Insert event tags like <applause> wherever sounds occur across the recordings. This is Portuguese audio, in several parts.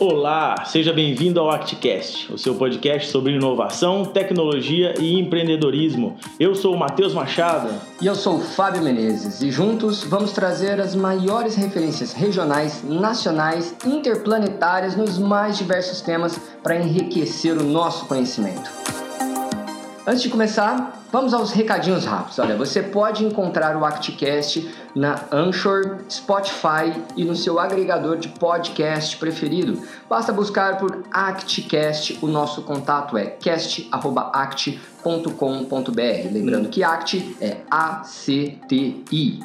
Olá, seja bem-vindo ao ActCast, o seu podcast sobre inovação, tecnologia e empreendedorismo. Eu sou o Matheus Machado. E eu sou o Fábio Menezes, e juntos vamos trazer as maiores referências regionais, nacionais, interplanetárias nos mais diversos temas para enriquecer o nosso conhecimento. Antes de começar, Vamos aos recadinhos rápidos. Olha, você pode encontrar o ActCast na Anchor, Spotify e no seu agregador de podcast preferido. Basta buscar por ActCast. O nosso contato é cast@act.com.br. Lembrando que Act é A C T I.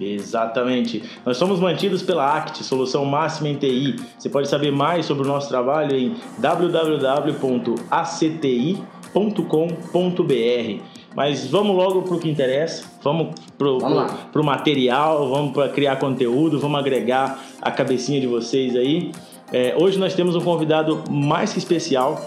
Exatamente. Nós somos mantidos pela ACT, Solução Máxima em TI. Você pode saber mais sobre o nosso trabalho em www.acti.com www.criaconteúdo.com.br. Mas vamos logo para o que interessa, vamos para o material, vamos para criar conteúdo, vamos agregar a cabecinha de vocês aí. É, hoje nós temos um convidado mais que especial,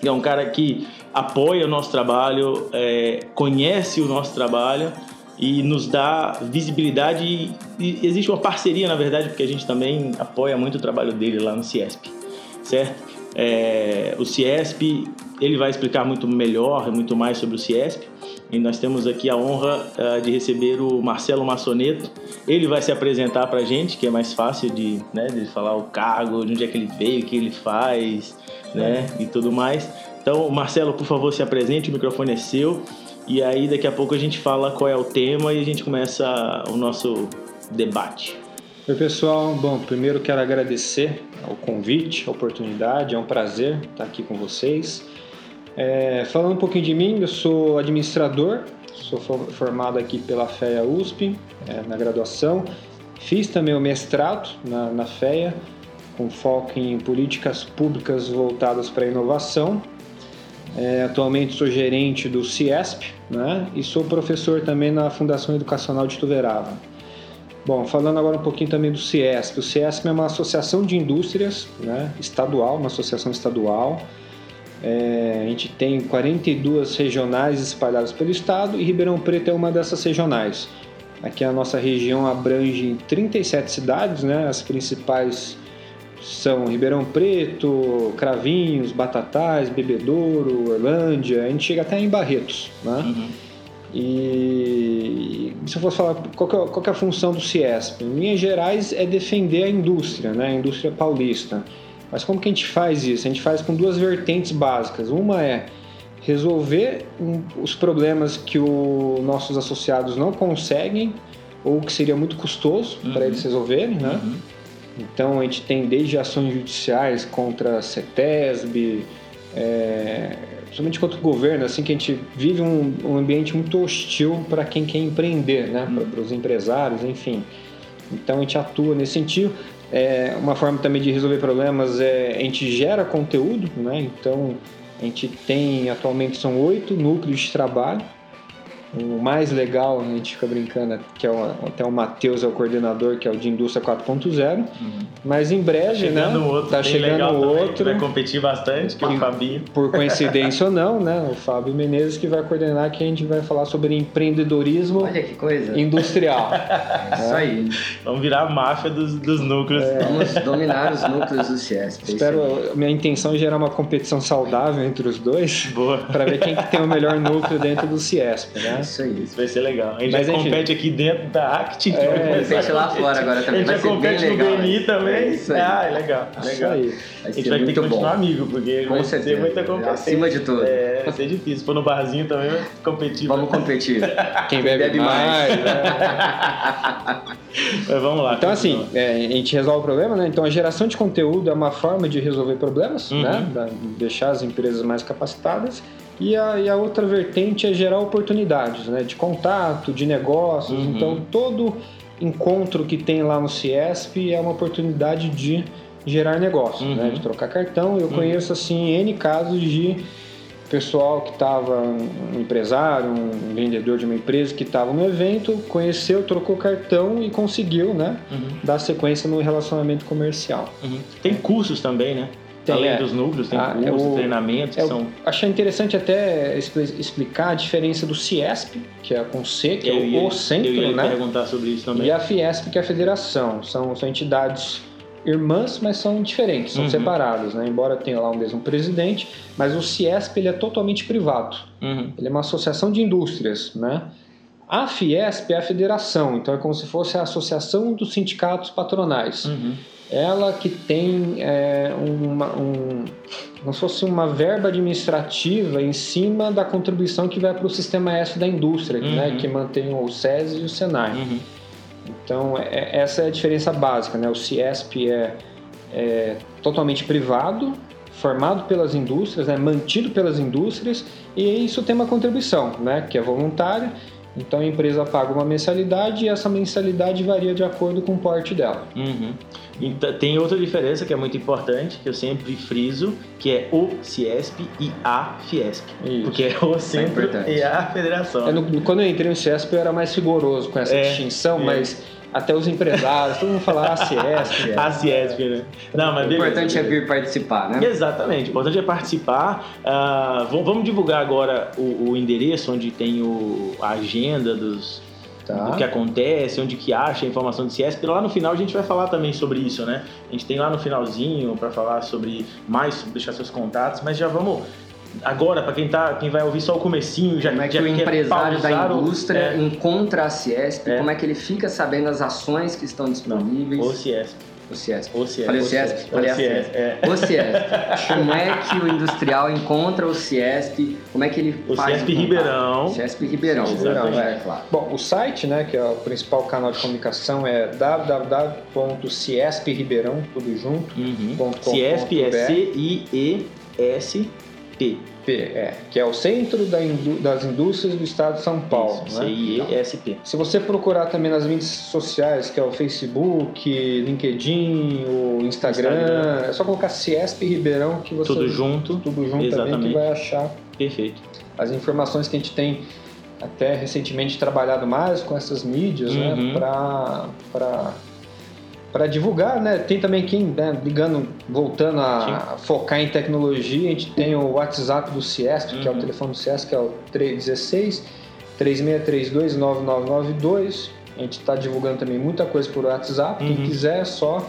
que é um cara que apoia o nosso trabalho, é, conhece o nosso trabalho e nos dá visibilidade. E, e existe uma parceria, na verdade, porque a gente também apoia muito o trabalho dele lá no Ciesp, certo? É, o Ciesp ele vai explicar muito melhor, muito mais sobre o Ciesp. E nós temos aqui a honra uh, de receber o Marcelo Massoneto. Ele vai se apresentar para a gente, que é mais fácil de, né, de falar o cargo, de onde é que ele veio, o que ele faz, né, e tudo mais. Então, Marcelo, por favor, se apresente, o microfone é seu. E aí, daqui a pouco a gente fala qual é o tema e a gente começa o nosso debate. Oi, pessoal. Bom, primeiro quero agradecer o convite, a oportunidade. É um prazer estar aqui com vocês. É, falando um pouquinho de mim, eu sou administrador, sou formado aqui pela FEA USP, é, na graduação. Fiz também o mestrado na, na FEA, com foco em políticas públicas voltadas para a inovação. É, atualmente sou gerente do CIESP né, e sou professor também na Fundação Educacional de Tuverava. Bom, falando agora um pouquinho também do CIESP. O CIESP é uma associação de indústrias né, estadual, uma associação estadual, é, a gente tem 42 regionais espalhadas pelo estado e Ribeirão Preto é uma dessas regionais. Aqui a nossa região abrange 37 cidades, né? As principais são Ribeirão Preto, Cravinhos, Batatais, Bebedouro, Orlândia, a gente chega até em Barretos, né? Uhum. E se eu fosse falar qual, é, qual é a função do Ciesp, em linhas gerais é defender a indústria, né? A indústria paulista. Mas como que a gente faz isso? A gente faz com duas vertentes básicas. Uma é resolver os problemas que os nossos associados não conseguem ou que seria muito custoso uhum. para eles resolverem, né? Uhum. Então a gente tem desde ações judiciais contra a CETESB, é, principalmente contra o governo, assim que a gente vive um, um ambiente muito hostil para quem quer empreender, né? Uhum. Para os empresários, enfim. Então a gente atua nesse sentido. É, uma forma também de resolver problemas é a gente gera conteúdo, né? Então a gente tem atualmente são oito núcleos de trabalho o mais legal, a gente fica brincando, que é o, até o Matheus é o coordenador, que é o de Indústria 4.0. Uhum. Mas em breve, tá né? Outro, tá chegando outro. Vai competir bastante, que é o Fabinho. Por coincidência <laughs> ou não, né? O Fábio Menezes que vai coordenar, que a gente vai falar sobre empreendedorismo Olha que coisa. industrial. <laughs> é isso aí. Vamos virar a máfia dos, dos núcleos. É. Vamos dominar os núcleos do CIESP. É Espero, minha intenção é gerar uma competição saudável entre os dois. Boa. <laughs> Para ver quem que tem o melhor núcleo dentro do CIESP, né? Isso aí. Isso vai ser legal. A gente Mas, já compete aqui dentro da ACT. É, compete lá fora agora também. A gente já compete no legal, BNI também. Isso aí. Ah, é legal. legal. Aí. a gente vai ter que continuar bom. amigo, porque Com vai certeza. ter muita competição. Acima de tudo. É, vai ser difícil. Se for no barzinho também, vai competir. Vamos competir. <laughs> Quem bebe, bebe mais. mais né? <laughs> Mas vamos lá. Então, assim, é, a gente resolve o problema, né? Então, a geração de conteúdo é uma forma de resolver problemas, uhum. né? deixar as empresas mais capacitadas e a, e a outra vertente é gerar oportunidades, né? De contato, de negócios. Uhum. Então, todo encontro que tem lá no Ciesp é uma oportunidade de gerar negócio, né? uhum. né? De trocar cartão. Eu uhum. conheço, assim, N casos de pessoal que estava, um empresário, um vendedor de uma empresa que estava no evento, conheceu, trocou cartão e conseguiu, né? Uhum. Dar sequência no relacionamento comercial. Uhum. Tem cursos também, né? Tem, Além é, dos núcleos, tem ah, cursos, é o, treinamentos. É que são... Achei interessante até explicar a diferença do CIESP, que é com C, que eu é o, ia, o centro, eu ia né? perguntar sobre isso também. E a FIESP, que é a federação. São, são entidades irmãs, mas são diferentes, são uhum. separadas, né? Embora tenha lá o mesmo presidente, mas o Ciesp ele é totalmente privado. Uhum. Ele é uma associação de indústrias, né? A Fiesp é a federação, então é como se fosse a associação dos sindicatos patronais. Uhum. Ela que tem é, uma, um, como se fosse uma verba administrativa em cima da contribuição que vai para o sistema S da indústria, né? uhum. né, que mantém o SESI e o SENAI. Uhum. Então, é, essa é a diferença básica. Né? O CIESP é, é totalmente privado, formado pelas indústrias, né? mantido pelas indústrias, e isso tem uma contribuição, né? que é voluntária. Então, a empresa paga uma mensalidade e essa mensalidade varia de acordo com o porte dela. Uhum. Então, tem outra diferença que é muito importante, que eu sempre friso, que é o Ciesp e a Fiesp. Isso. Porque é o centro é e a federação. É, no, quando eu entrei no Ciesp eu era mais rigoroso com essa é, distinção, é. mas até os empresários, todo mundo fala a Ciesp. <laughs> a Ciesp, né? Não, mas o importante é vir participar, né? Exatamente, o importante é participar. Uh, vamos divulgar agora o, o endereço onde tem o, a agenda dos, Tá. do que acontece, onde que acha a informação do CIESP. Lá no final a gente vai falar também sobre isso, né? A gente tem lá no finalzinho para falar sobre mais, deixar seus contatos, mas já vamos agora para quem tá, quem vai ouvir só o comecinho, já como é que já o empresário da indústria é. encontra a Ciesp, é. como é que ele fica sabendo as ações que estão disponíveis? Não, o Ciesp. O Ciesp. O Ciesp. Falei o Ciesp? Falei o Ciesp. É. O Ciesp. Como é que o industrial encontra o Ciesp? Como é que ele o faz Ciesp o Ribeirão. Ciesp Ribeirão. Exatamente. É, claro. Bom, o site, né, que é o principal canal de comunicação, é www.ciespribeirão, tudo junto. Uhum. Ciesp é C-I-E-S-P. É, que é o Centro das Indústrias do Estado de São Paulo. Isso, né? CIESP. Se você procurar também nas mídias sociais, que é o Facebook, LinkedIn, o Instagram, Instagram. é só colocar Ciesp Ribeirão que você... Tudo junto. Tudo junto Exatamente. também que vai achar. Perfeito. As informações que a gente tem até recentemente trabalhado mais com essas mídias, né, uhum. né, para para divulgar, né? Tem também quem, né, ligando, voltando a Sim. focar em tecnologia, a gente tem o WhatsApp do Ciesp, uhum. que é o uhum. telefone do Ciesp, que é o 316 3632 9992. A gente está divulgando também muita coisa por WhatsApp. Uhum. Quem quiser é só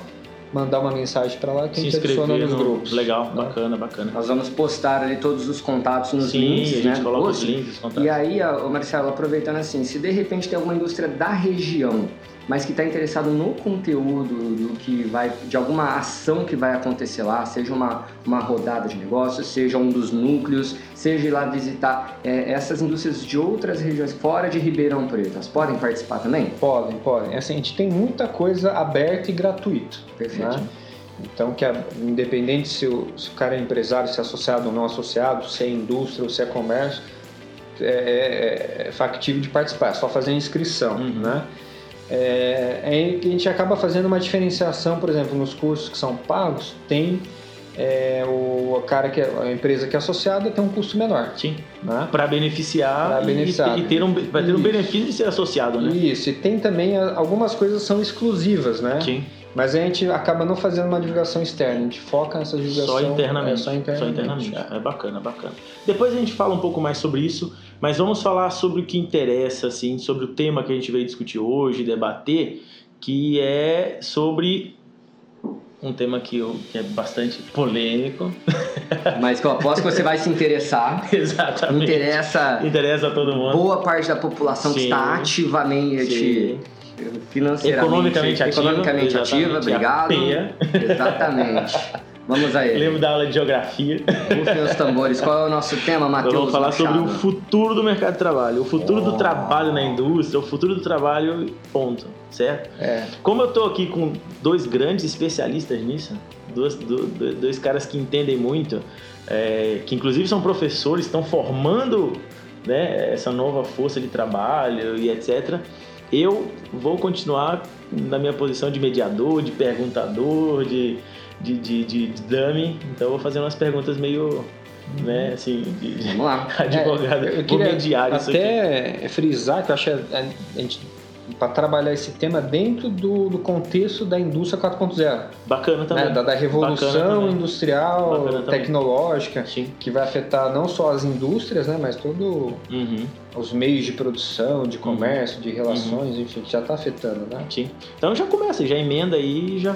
mandar uma mensagem para lá que Se a gente adiciona nos no... grupos. Legal, né? bacana, bacana. Nós vamos postar ali todos os contatos nos Sim, links, a gente né? coloca os links, os contatos. E aí, Marcelo, aproveitando assim, se de repente tem alguma indústria da região mas que está interessado no conteúdo do que vai, de alguma ação que vai acontecer lá, seja uma, uma rodada de negócios, seja um dos núcleos, seja ir lá visitar é, essas indústrias de outras regiões fora de Ribeirão Preto, elas podem participar também? Podem, podem. Assim, a gente tem muita coisa aberta e gratuita. Perfeito. Né? Então, que é, independente se o, se o cara é empresário, se é associado ou não associado, se é indústria ou se é comércio, é, é, é factível de participar, é só fazer a inscrição, uhum. né? É, é a gente acaba fazendo uma diferenciação, por exemplo, nos cursos que são pagos, tem é, o cara que é, a empresa que é associada tem um custo menor. Sim. Né? Para beneficiar, pra beneficiar. E, e, ter um, vai ter um benefício de ser associado, né? Isso, e tem também algumas coisas são exclusivas, né? Sim. Mas a gente acaba não fazendo uma divulgação externa, a gente foca nessa divulgação só internamente. É, só internamente. Só internamente. É. é bacana, bacana. Depois a gente fala um pouco mais sobre isso, mas vamos falar sobre o que interessa, assim, sobre o tema que a gente veio discutir hoje, debater, que é sobre um tema que, eu, que é bastante polêmico. <laughs> Mas que eu aposto que você vai se interessar. <laughs> Exatamente. Interessa, Interessa a todo mundo. Boa parte da população Sim. que está ativamente Sim financeiramente, economicamente ativa, economicamente ativa obrigado. Exatamente. <laughs> Vamos aí. Lembro da aula de geografia. Rufem os tambores. Qual é o nosso tema, Matheus? Vamos falar Machado? sobre o futuro do mercado de trabalho. O futuro oh. do trabalho na indústria, o futuro do trabalho, ponto. Certo? É. Como eu estou aqui com dois grandes especialistas nisso, dois, dois, dois caras que entendem muito, é, que inclusive são professores, estão formando né, essa nova força de trabalho e etc eu vou continuar na minha posição de mediador, de perguntador, de, de, de, de, de dummy. Então eu vou fazer umas perguntas meio né, assim, de, Vamos lá. <laughs> advogado, é, eu queria mediar até frisar que eu acho que a, a gente para trabalhar esse tema dentro do, do contexto da indústria 4.0. Bacana também. Né? Da, da, revolução industrial, tecnológica, Sim. que vai afetar não só as indústrias, né, mas todo uhum. os meios de produção, de comércio, uhum. de relações, uhum. enfim, que já está afetando, né? Sim. Então já começa, já emenda aí e já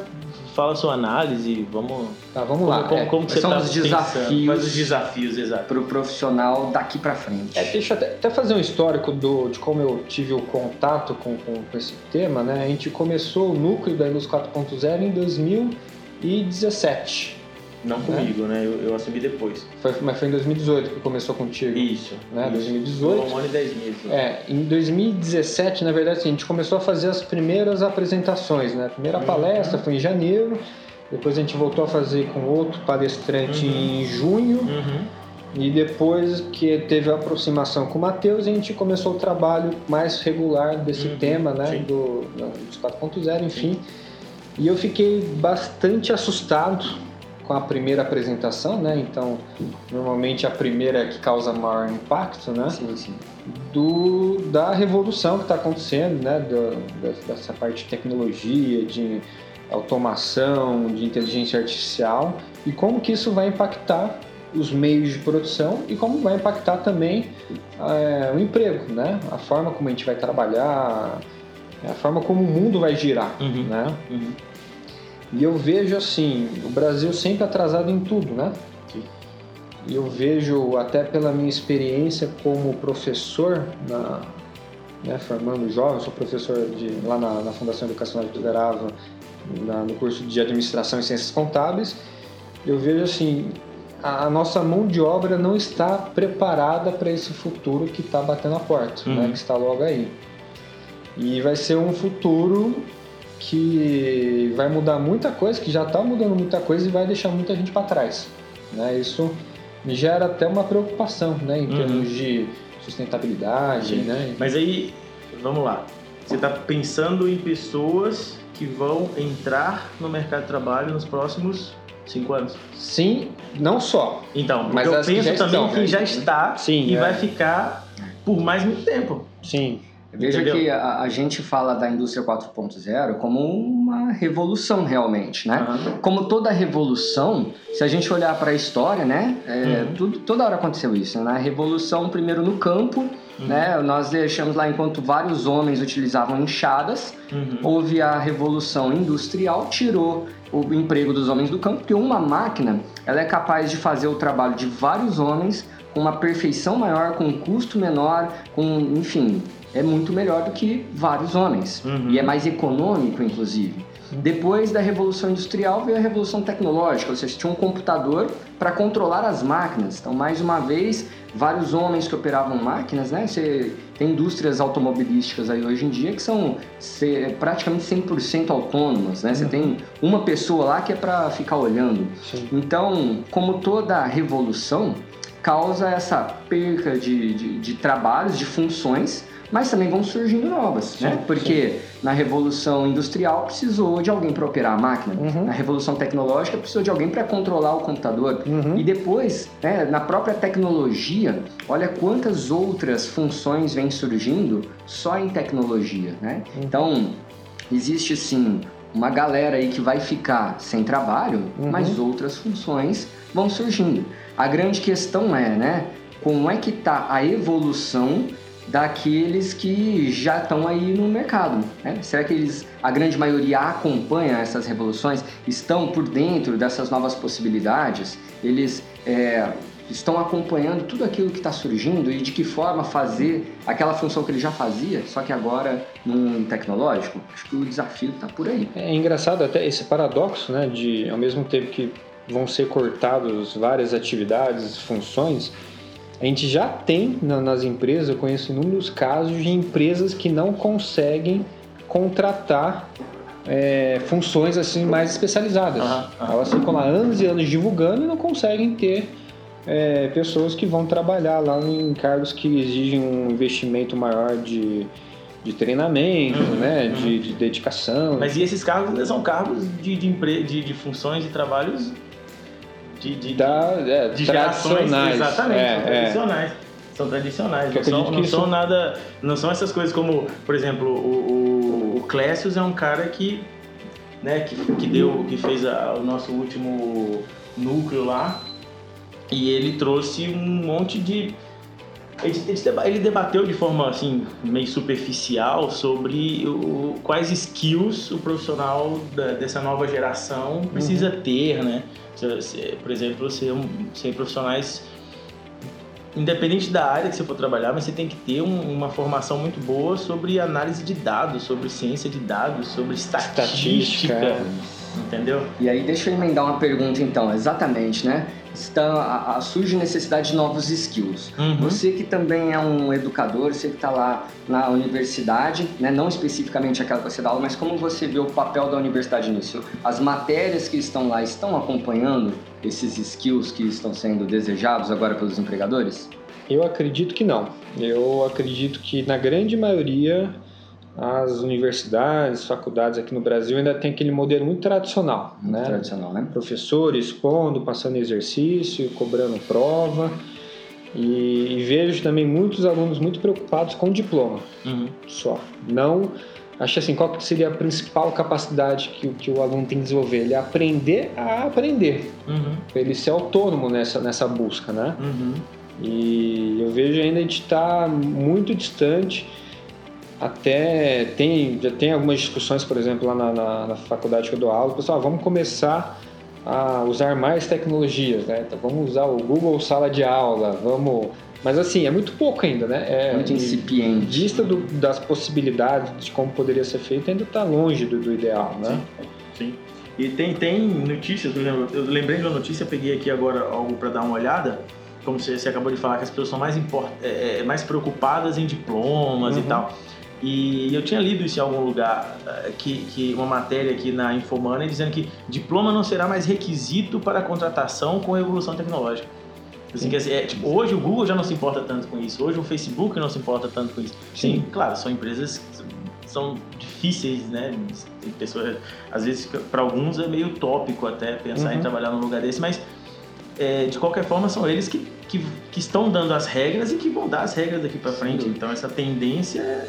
fala a sua análise, vamos. Tá, vamos lá. Como, como, é, que você são tá os desafios? Quais os desafios, exato. Para o profissional daqui para frente. É, deixa eu até, até, fazer um histórico do, de como eu tive o contato com, com, com esse tema, né? A gente começou o núcleo da Indústria 4.0 em 2017. Não né? comigo, né? Eu, eu, assumi depois. Foi, mas foi em 2018 que começou contigo. Isso. Né? Isso. 2018. Um ano e dez meses. É, em 2017, na verdade, assim, a gente começou a fazer as primeiras apresentações, né? A primeira uhum. palestra foi em janeiro, depois a gente voltou a fazer com outro palestrante uhum. em junho. Uhum. E depois que teve a aproximação com o Matheus, a gente começou o trabalho mais regular desse uhum. tema, né? Sim. Do, dos 4.0, enfim. Sim. E eu fiquei bastante assustado com a primeira apresentação, né? Então, normalmente a primeira é que causa maior impacto, né? Sim, sim. Do, da revolução que está acontecendo, né? Do, dessa parte de tecnologia, de automação, de inteligência artificial e como que isso vai impactar os meios de produção e como vai impactar também é, o emprego, né? A forma como a gente vai trabalhar, a forma como o mundo vai girar, uhum. né? Uhum. E eu vejo assim, o Brasil sempre atrasado em tudo, né? E eu vejo até pela minha experiência como professor na, né, formando jovens, sou professor de, lá na, na Fundação Educacional de Liderava, no curso de Administração e Ciências Contábeis, eu vejo assim, a, a nossa mão de obra não está preparada para esse futuro que está batendo a porta, né, uhum. né, que está logo aí. E vai ser um futuro que vai mudar muita coisa, que já está mudando muita coisa e vai deixar muita gente para trás. Né? Isso me gera até uma preocupação né? em uhum. termos de sustentabilidade. Né? Mas aí, vamos lá. Você está pensando em pessoas que vão entrar no mercado de trabalho nos próximos cinco anos? Sim, não só. Então, mas eu penso que também estão, que né? já está Sim, e é. vai ficar por mais muito tempo. Sim. Veja Entendeu? que a, a, gente fala da indústria 4.0 como uma revolução realmente, né? Uhum. Como toda revolução, se a gente olhar para a história, né? É, uhum. tudo, toda hora aconteceu isso. Né? revolução, primeiro no campo, uhum. né? Nós deixamos lá enquanto vários homens utilizavam enxadas, uhum. houve a revolução industrial, tirou o emprego dos homens do campo, porque uma máquina ela é capaz de fazer o trabalho de vários homens com uma perfeição maior, com um custo menor, com, enfim, é muito melhor do que vários homens. Uhum. E é mais econômico, inclusive. Depois da Revolução Industrial veio a Revolução Tecnológica, ou seja, tinha um computador para controlar as máquinas. Então, mais uma vez, vários homens que operavam máquinas, né? Você tem indústrias automobilísticas aí hoje em dia que são praticamente 100% autônomas, né? Você uhum. tem uma pessoa lá que é para ficar olhando. Sim. Então, como toda revolução, causa essa perca de, de, de trabalhos, de funções, mas também vão surgindo novas, sim, né? Porque sim. na Revolução Industrial precisou de alguém para operar a máquina, uhum. na Revolução Tecnológica precisou de alguém para controlar o computador. Uhum. E depois, né, na própria tecnologia, olha quantas outras funções vêm surgindo só em tecnologia, né? Uhum. Então, existe sim uma galera aí que vai ficar sem trabalho, uhum. mas outras funções vão surgindo. A grande questão é, né, como é que está a evolução daqueles que já estão aí no mercado. Né? Será que eles, a grande maioria acompanha essas revoluções, estão por dentro dessas novas possibilidades? Eles é, estão acompanhando tudo aquilo que está surgindo e de que forma fazer aquela função que ele já fazia, só que agora num tecnológico? Acho que o desafio está por aí. É engraçado até esse paradoxo, né, de ao mesmo tempo que vão ser cortados várias atividades, funções, a gente já tem nas empresas, eu conheço inúmeros casos de empresas que não conseguem contratar é, funções assim mais especializadas. Uhum, uhum. Elas ficam lá anos e anos divulgando e não conseguem ter é, pessoas que vão trabalhar lá em cargos que exigem um investimento maior de, de treinamento, uhum, né, uhum. De, de, dedicação. Mas e esses cargos são cargos de, de, empre... de, de funções e trabalhos de, de, da, é, de tradicionais. exatamente, é, são tradicionais. É. São tradicionais, não, são, não são nada. Não são essas coisas como, por exemplo, o, o, o Clécius é um cara que, né, que, que deu, que fez a, o nosso último núcleo lá e ele trouxe um monte de ele debateu de forma assim meio superficial sobre o, quais skills o profissional da, dessa nova geração precisa uhum. ter, né? Por exemplo, ser, ser profissionais independente da área que você for trabalhar, mas você tem que ter um, uma formação muito boa sobre análise de dados, sobre ciência de dados, sobre estatística. estatística. Entendeu? E aí deixa eu emendar uma pergunta então, exatamente, né? Está, a, a, surge necessidade de novos skills. Uhum. Você que também é um educador, você que está lá na universidade, né? não especificamente aquela que você dá aula, mas como você vê o papel da universidade nisso? As matérias que estão lá estão acompanhando esses skills que estão sendo desejados agora pelos empregadores? Eu acredito que não. Eu acredito que na grande maioria as universidades, faculdades aqui no Brasil ainda tem aquele modelo muito tradicional, muito né? Tradicional, né? Professor expondo, passando exercício, cobrando prova. E, e, vejo também muitos alunos muito preocupados com o diploma uhum. só. Não acho assim, qual seria a principal capacidade que, que o aluno tem que desenvolver? Ele aprender a aprender. Uhum. Ele ser autônomo nessa, nessa busca, né? Uhum. E eu vejo ainda a gente está muito distante até tem, já tem algumas discussões, por exemplo, lá na, na, na faculdade que eu dou aula, pessoal, vamos começar a usar mais tecnologias, né? Então, vamos usar o Google Sala de Aula, vamos... Mas assim, é muito pouco ainda, né? É, muito incipiente. Vista do, das possibilidades de como poderia ser feito, ainda está longe do, do, ideal, né? Sim. Sim. E tem, tem notícias, eu lembrei de uma notícia, peguei aqui agora algo para dar uma olhada, como você, você, acabou de falar, que as pessoas são mais, import, é, é mais preocupadas em diplomas uhum. e tal. E eu tinha lido isso em algum lugar, eh, que, que uma matéria aqui na Infomoney dizendo que diploma não será mais requisito para contratação com a evolução tecnológica. Assim, quer dizer, é, tipo, hoje o Google já não se importa tanto com isso, hoje o Facebook não se importa tanto com isso. Sim, Sim claro, são empresas que são difíceis, né? Tem pessoas, às vezes, para alguns é meio utópico até pensar uhum. em trabalhar num lugar desse, mas é, de qualquer forma são eles que que, que, estão dando as regras e que vão dar as regras daqui para frente. Então essa tendência é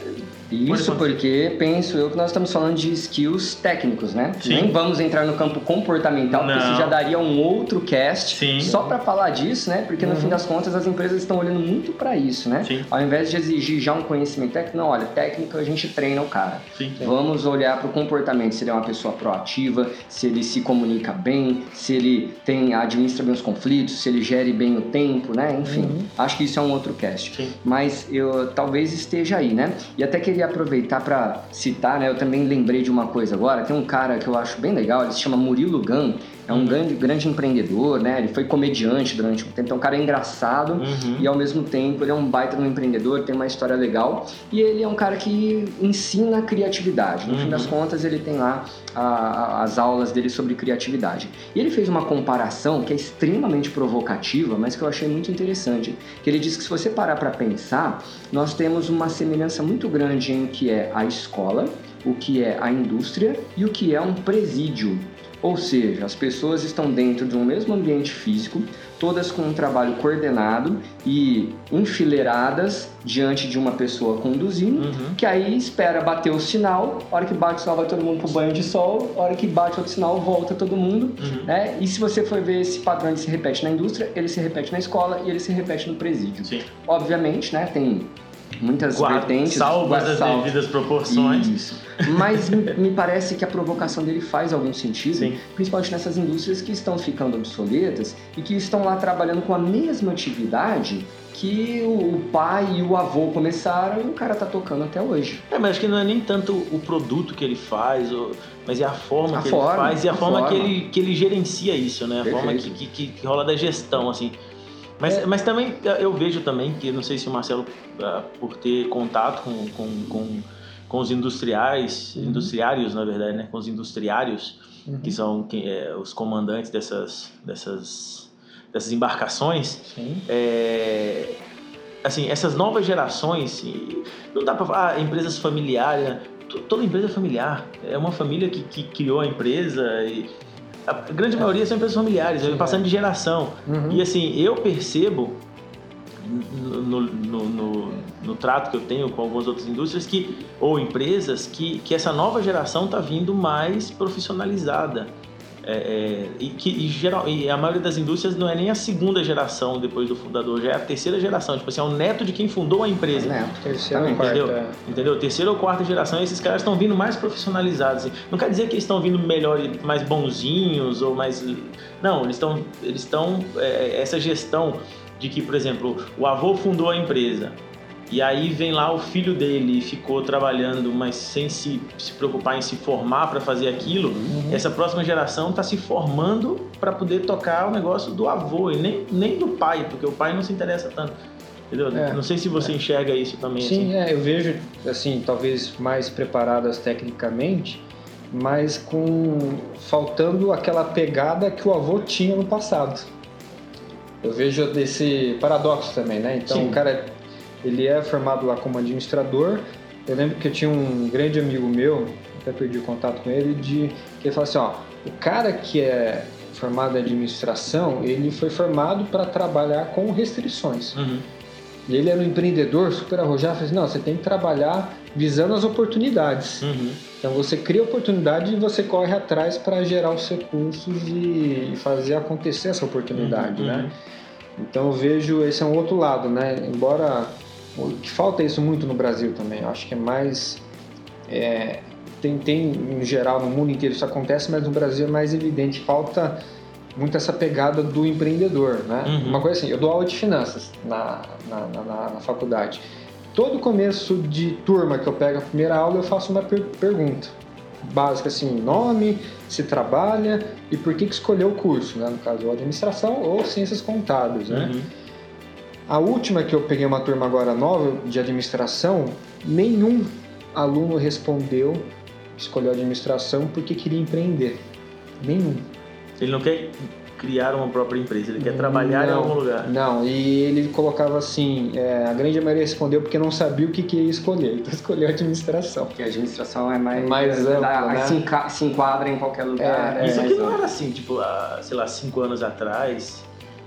isso porque penso eu que nós estamos falando de skills técnicos, né? Sim. Nem vamos entrar no campo comportamental, Não. porque isso já daria um outro cast Sim. só para falar disso, né? Porque no uhum. fim das contas as empresas estão olhando muito para isso, né? Sim. Ao invés de exigir já um conhecimento técnico, não, olha, técnico a gente treina o cara. Sim. Vamos olhar para o comportamento, se ele é uma pessoa proativa, se ele se comunica bem, se ele tem administra bem os conflitos, se ele gere bem o tempo, né? Enfim, uhum. acho que isso é um outro cast. Sim. Mas eu talvez esteja aí, né? E até queria aproveitar para citar, né? Eu também lembrei de uma coisa agora. Tem um cara que eu acho bem legal, ele se chama Murilo Gun. É um uhum. grande, grande empreendedor, né? Ele foi comediante durante um tempo. Então, um cara é engraçado uhum. e, ao mesmo tempo, ele é um baita de um empreendedor, tem uma história legal. E ele é um cara que ensina criatividade. No uhum. fim das uhum. contas, ele tem lá a, a, as aulas dele sobre criatividade. E ele fez uma comparação que é extremamente provocativa, mas que eu achei muito interessante. Que ele diz que se você parar para pensar, nós temos uma semelhança muito grande em o que é a escola, o que é a indústria e o que é um presídio. Ou seja, as pessoas estão dentro de um mesmo ambiente físico, todas com um trabalho coordenado e enfileiradas diante de uma pessoa conduzindo, uhum. que aí espera bater o sinal, a hora que bate o sinal vai todo mundo pro banho de sol, a hora que bate outro sinal volta todo mundo, uhum. né? E se você for ver esse padrão ele se repete na indústria, ele se repete na escola e ele se repete no presídio. Sim. Obviamente, né, tem muitas Guarda, vertentes. Salvas das devidas proporções. Isso. Mas me parece que a provocação dele faz algum sentido, Sim. principalmente nessas indústrias que estão ficando obsoletas e que estão lá trabalhando com a mesma atividade que o pai e o avô começaram e o cara tá tocando até hoje. É, mas acho que não é nem tanto o produto que ele faz, mas é a forma a que forma, ele faz e a, a forma, forma, Que, ele, que ele gerencia isso, né? A Perfeito. forma que, que, que rola da gestão, assim. Mas, é. mas também eu vejo também que não sei se o Marcelo ah, por ter contato com, com, com, com os industriais, uhum. industriários na verdade, né, com os industriários uhum. que são que, é, os comandantes dessas dessas dessas embarcações, é, assim essas novas gerações não dá para falar ah, empresas familiares, né? toda empresa é familiar, é uma família que, que criou a empresa e a grande maioria são empresas familiares, Sim, passando é. de geração. Uhum. E assim, eu percebo no, no, no, no, trato que eu tenho com algumas outras indústrias que, ou empresas que, que essa nova geração está vindo mais profissionalizada. É, é, e, que, e, geral, e a maioria das indústrias não é nem a segunda geração depois do fundador, já é a terceira geração. Tipo assim, é o neto de quem fundou a empresa. É neto, terceira tá, entendeu? Quarta. Entendeu? Terceira ou quarta geração, e esses caras estão vindo mais profissionalizados. Não quer dizer que eles estão vindo melhor, mais bonzinhos ou mais. Não, eles estão. Eles estão. É, essa gestão de que, por exemplo, o avô fundou a empresa. E aí vem lá o filho dele e ficou trabalhando, mas sem se, se preocupar em se formar para fazer aquilo. Uhum. Essa próxima geração está se formando para poder tocar o negócio do avô e nem, nem do pai, porque o pai não se interessa tanto. Entendeu? É, não sei se você é. enxerga isso também. Sim, assim. é, eu vejo, assim, talvez mais preparadas tecnicamente, mas com faltando aquela pegada que o avô tinha no passado. Eu vejo desse paradoxo também, né? Então, Sim. o cara ele é formado lá como administrador. Eu lembro que eu tinha um grande amigo meu, até perdi o contato com ele, de que ele falou assim, ó, o cara que é formado em administração, ele foi formado para trabalhar com restrições. Uhum. E ele era um empreendedor super arrojado, falou assim, não, você tem que trabalhar visando as oportunidades. Uhum. Então você cria oportunidade e você corre atrás para gerar os recursos e fazer acontecer essa oportunidade, uhum. né? Uhum. Então eu vejo esse é um outro lado, né? Embora que falta isso muito no Brasil também. Eu acho que é mais. É, tem, tem, em geral, no mundo inteiro isso acontece, mas no Brasil é mais evidente. Falta muito essa pegada do empreendedor, né? Uhum. Uma coisa assim, eu dou aula de finanças na, na, na, na, faculdade. Todo começo de turma que eu pego a primeira aula, eu faço uma per pergunta básica, assim, nome, se trabalha e por que, que escolheu o curso, né? No caso, administração ou ciências contábeis, né? Uhum. A última que eu peguei uma turma agora nova de administração, nenhum aluno respondeu, escolheu administração porque queria empreender. Nenhum. Ele não quer criar uma própria empresa, ele quer trabalhar não, em algum lugar. Não, e ele colocava assim, é, a grande maioria respondeu porque não sabia o que queria escolher, então <laughs> escolheu administração. Porque a administração é mais, mais ampla, né? se, se enquadra em qualquer lugar. É, é, isso aqui não era assim, tipo, há, sei lá, cinco anos atrás,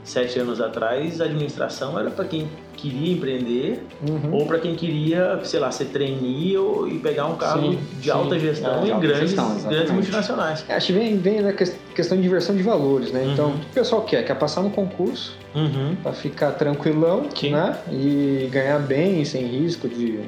sete anos atrás, a administração era para quem queria empreender uhum. ou para quem queria, sei lá, ser trainee ou, e pegar um cargo sim, de alta gestão é, em alta grandes, gestão, grandes multinacionais. É, acho que vem, vem na questão de diversão de valores, né? Então, uhum. o que o pessoal quer? Quer passar no concurso uhum. para ficar tranquilão sim. né? e ganhar bem, sem risco de,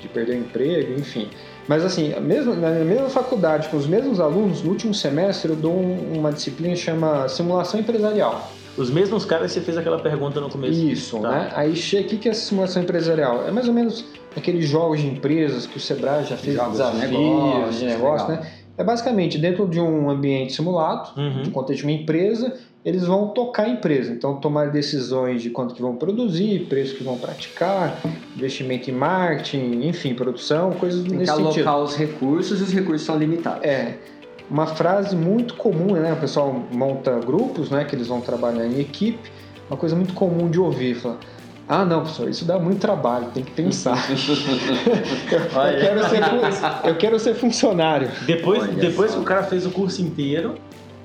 de perder o emprego, enfim. Mas assim, mesmo, na mesma faculdade, com os mesmos alunos, no último semestre eu dou uma disciplina que chama Simulação Empresarial. Os mesmos caras você fez aquela pergunta no começo. Isso, tá. né? Aí, o que é simulação empresarial? É mais ou menos aqueles jogos de empresas que o Sebrae já fez jogos desafios de negócio, de negócio né? É basicamente dentro de um ambiente simulado, uhum. de contexto de uma empresa, eles vão tocar a empresa. Então, tomar decisões de quanto que vão produzir, preço que vão praticar, investimento em marketing, enfim, produção, coisas Tem nesse que sentido. alocar os recursos e os recursos são limitados. É uma frase muito comum, né? O pessoal monta grupos, né? Que eles vão trabalhar em equipe. Uma coisa muito comum de ouvir, fala, ah, não, professor, isso dá muito trabalho, tem que pensar. <laughs> eu, eu, quero ser, eu, quero ser, funcionário. Depois, depois que o cara fez o curso inteiro,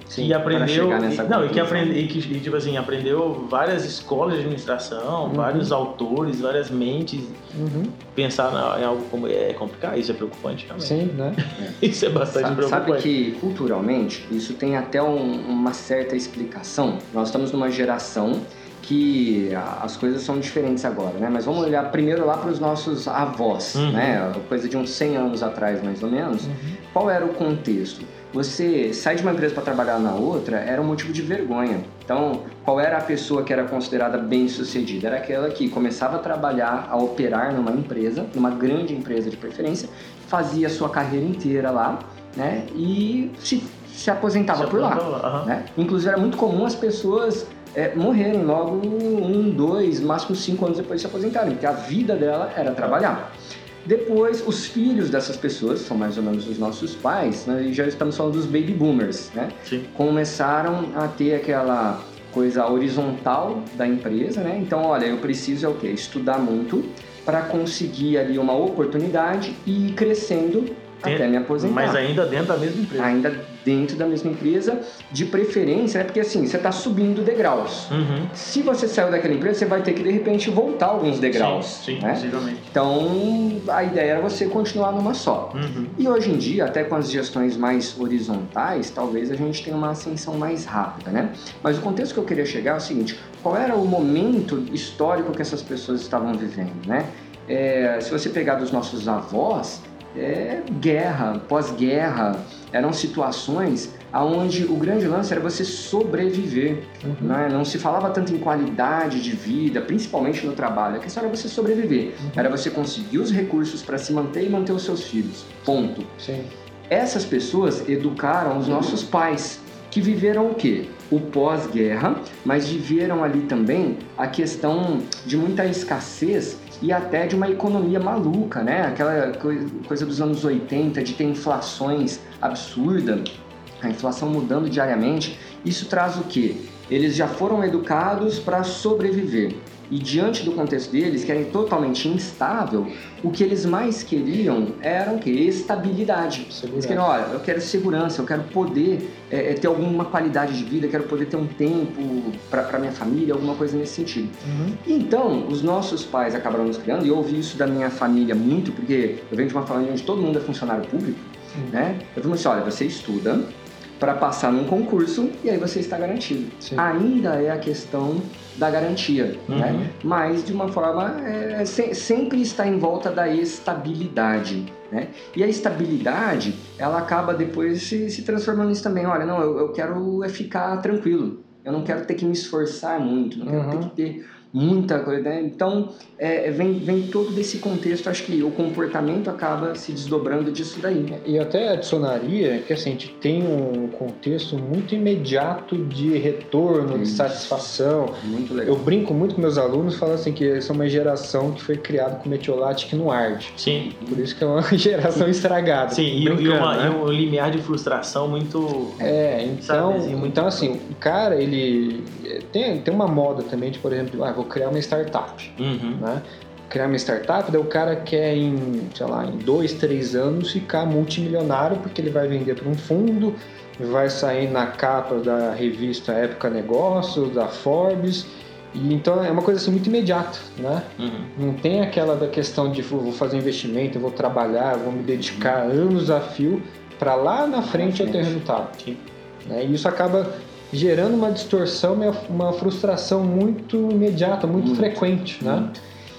Sim, e aprendeu e, não e que aprende e que e, tipo assim aprendeu várias escolas de administração uhum. vários autores várias mentes uhum. pensar em algo como é complicado isso é preocupante também sim né é. <laughs> isso é bastante sabe, preocupante sabe que culturalmente isso tem até um, uma certa explicação nós estamos numa geração que as coisas são diferentes agora, né? Mas vamos olhar primeiro lá para os nossos avós, uhum. né? Coisa de uns 100 anos atrás, mais ou menos. Uhum. Qual era o contexto? Você sai de uma empresa para trabalhar na outra era um motivo de vergonha. Então, qual era a pessoa que era considerada bem-sucedida? Era aquela que começava a trabalhar, a operar numa empresa, numa grande empresa de preferência, fazia sua carreira inteira lá, né? E se, se aposentava se por lá. lá né? Inclusive, era muito comum as pessoas é, morrerem logo um, dois, máximo cinco anos depois de se aposentarem, porque a vida dela era trabalhar. Depois, os filhos dessas pessoas, são mais ou menos os nossos pais, né, já estamos falando dos baby boomers, né? Sim. Começaram a ter aquela coisa horizontal da empresa, né? Então, olha, eu preciso é o quê? Estudar muito para conseguir ali uma oportunidade e ir crescendo até me aposentar. Mas ainda dentro da mesma empresa. Ainda dentro da mesma empresa, de preferência, né? Porque assim, você está subindo degraus. Uhum. Se você saiu daquela empresa, você vai ter que de repente voltar alguns degraus. Sim, sim né? possivelmente. Então, a ideia era você continuar numa só. Uhum. E hoje em dia, até com as gestões mais horizontais, talvez a gente tenha uma ascensão mais rápida, né? Mas o contexto que eu queria chegar é o seguinte: qual era o momento histórico que essas pessoas estavam vivendo, né? É, se você pegar dos nossos avós, é guerra, pós-guerra, eram situações onde o grande lance era você sobreviver. Uhum. Né? Não se falava tanto em qualidade de vida, principalmente no trabalho. A questão era você sobreviver. Uhum. Era você conseguir os recursos para se manter e manter os seus filhos. Ponto. Sim. Essas pessoas educaram os nossos pais, que viveram o quê? O pós-guerra, mas viveram ali também a questão de muita escassez e até de uma economia maluca, né? Aquela coisa dos anos 80 de ter inflações absurdas, a inflação mudando diariamente. Isso traz o quê? Eles já foram educados para sobreviver. E diante do contexto deles, que era totalmente instável, o que eles mais queriam era o quê? Estabilidade. Segurança. Eles queriam, olha, eu quero segurança, eu quero poder é, ter alguma qualidade de vida, eu quero poder ter um tempo para minha família, alguma coisa nesse sentido. Uhum. Então, os nossos pais acabaram nos criando, e eu ouvi isso da minha família muito, porque eu venho de uma família onde todo mundo é funcionário público, Uhum. né? Eu falei assim, olha, você estuda para passar num concurso e aí você está garantido. Sim. Ainda é a questão da garantia, Uhum. né? Mas de uma forma é, se- sempre está em volta da estabilidade, né? E a estabilidade ela acaba depois se, se transformando nisso também. Olha, não, eu, eu quero é ficar tranquilo. Eu não quero ter que me esforçar muito, não quero Uhum. ter que ter muita coisa, né? Então, é, vem, vem todo desse contexto, acho que o comportamento acaba se desdobrando disso daí. E até adicionaria que assim, a gente tem um contexto muito imediato de retorno, de Isso. satisfação. Muito legal. Eu brinco muito com meus alunos, falo assim que eles são uma geração que foi criada com metiolate que não arde. Sim. Por isso que é uma <laughs> geração estragada. Sim, e, e uma- né? e um limiar de frustração muito. É, então, Sabe, assim, muito- então assim, o cara, ele tem, tem uma moda também de, por exemplo, ah, vou criar uma startup, Uhum. né? Criar uma startup, daí o cara quer em, sei lá, em dois, três anos ficar multimilionário porque ele vai vender para um fundo, vai sair na capa da revista Época Negócios, da Forbes, e então é uma coisa assim muito imediata, né? Uhum. Não tem aquela da questão de vou fazer investimento, vou trabalhar, vou me dedicar anos a fio para lá na frente eu ter frente. resultado. Né? E isso acaba gerando uma distorção, uma- frustração muito imediata, muito, Muito. frequente, né?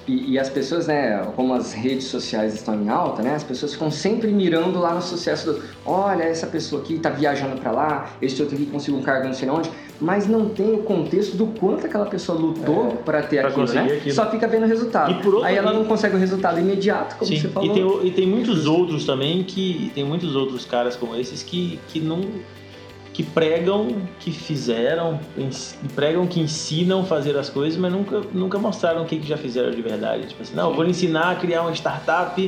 E, e as pessoas, né, como as redes sociais estão em alta, né, as pessoas ficam sempre mirando lá no sucesso do, olha, essa pessoa aqui tá viajando para lá, esse outro aqui conseguiu um cargo não sei onde, mas não tem o contexto do quanto aquela pessoa lutou para ter pra aquilo, né? aquilo. Só fica vendo o resultado. E por outro- Aí ela não consegue o resultado imediato, como Sim, você falou. e tem, e tem muitos outros também que. Tem muitos outros caras como esses que, que não. Que pregam que fizeram, que pregam que ensinam fazer as coisas, mas nunca, nunca mostraram o que, que já fizeram de verdade. Tipo assim, não, eu vou lhe ensinar a criar uma startup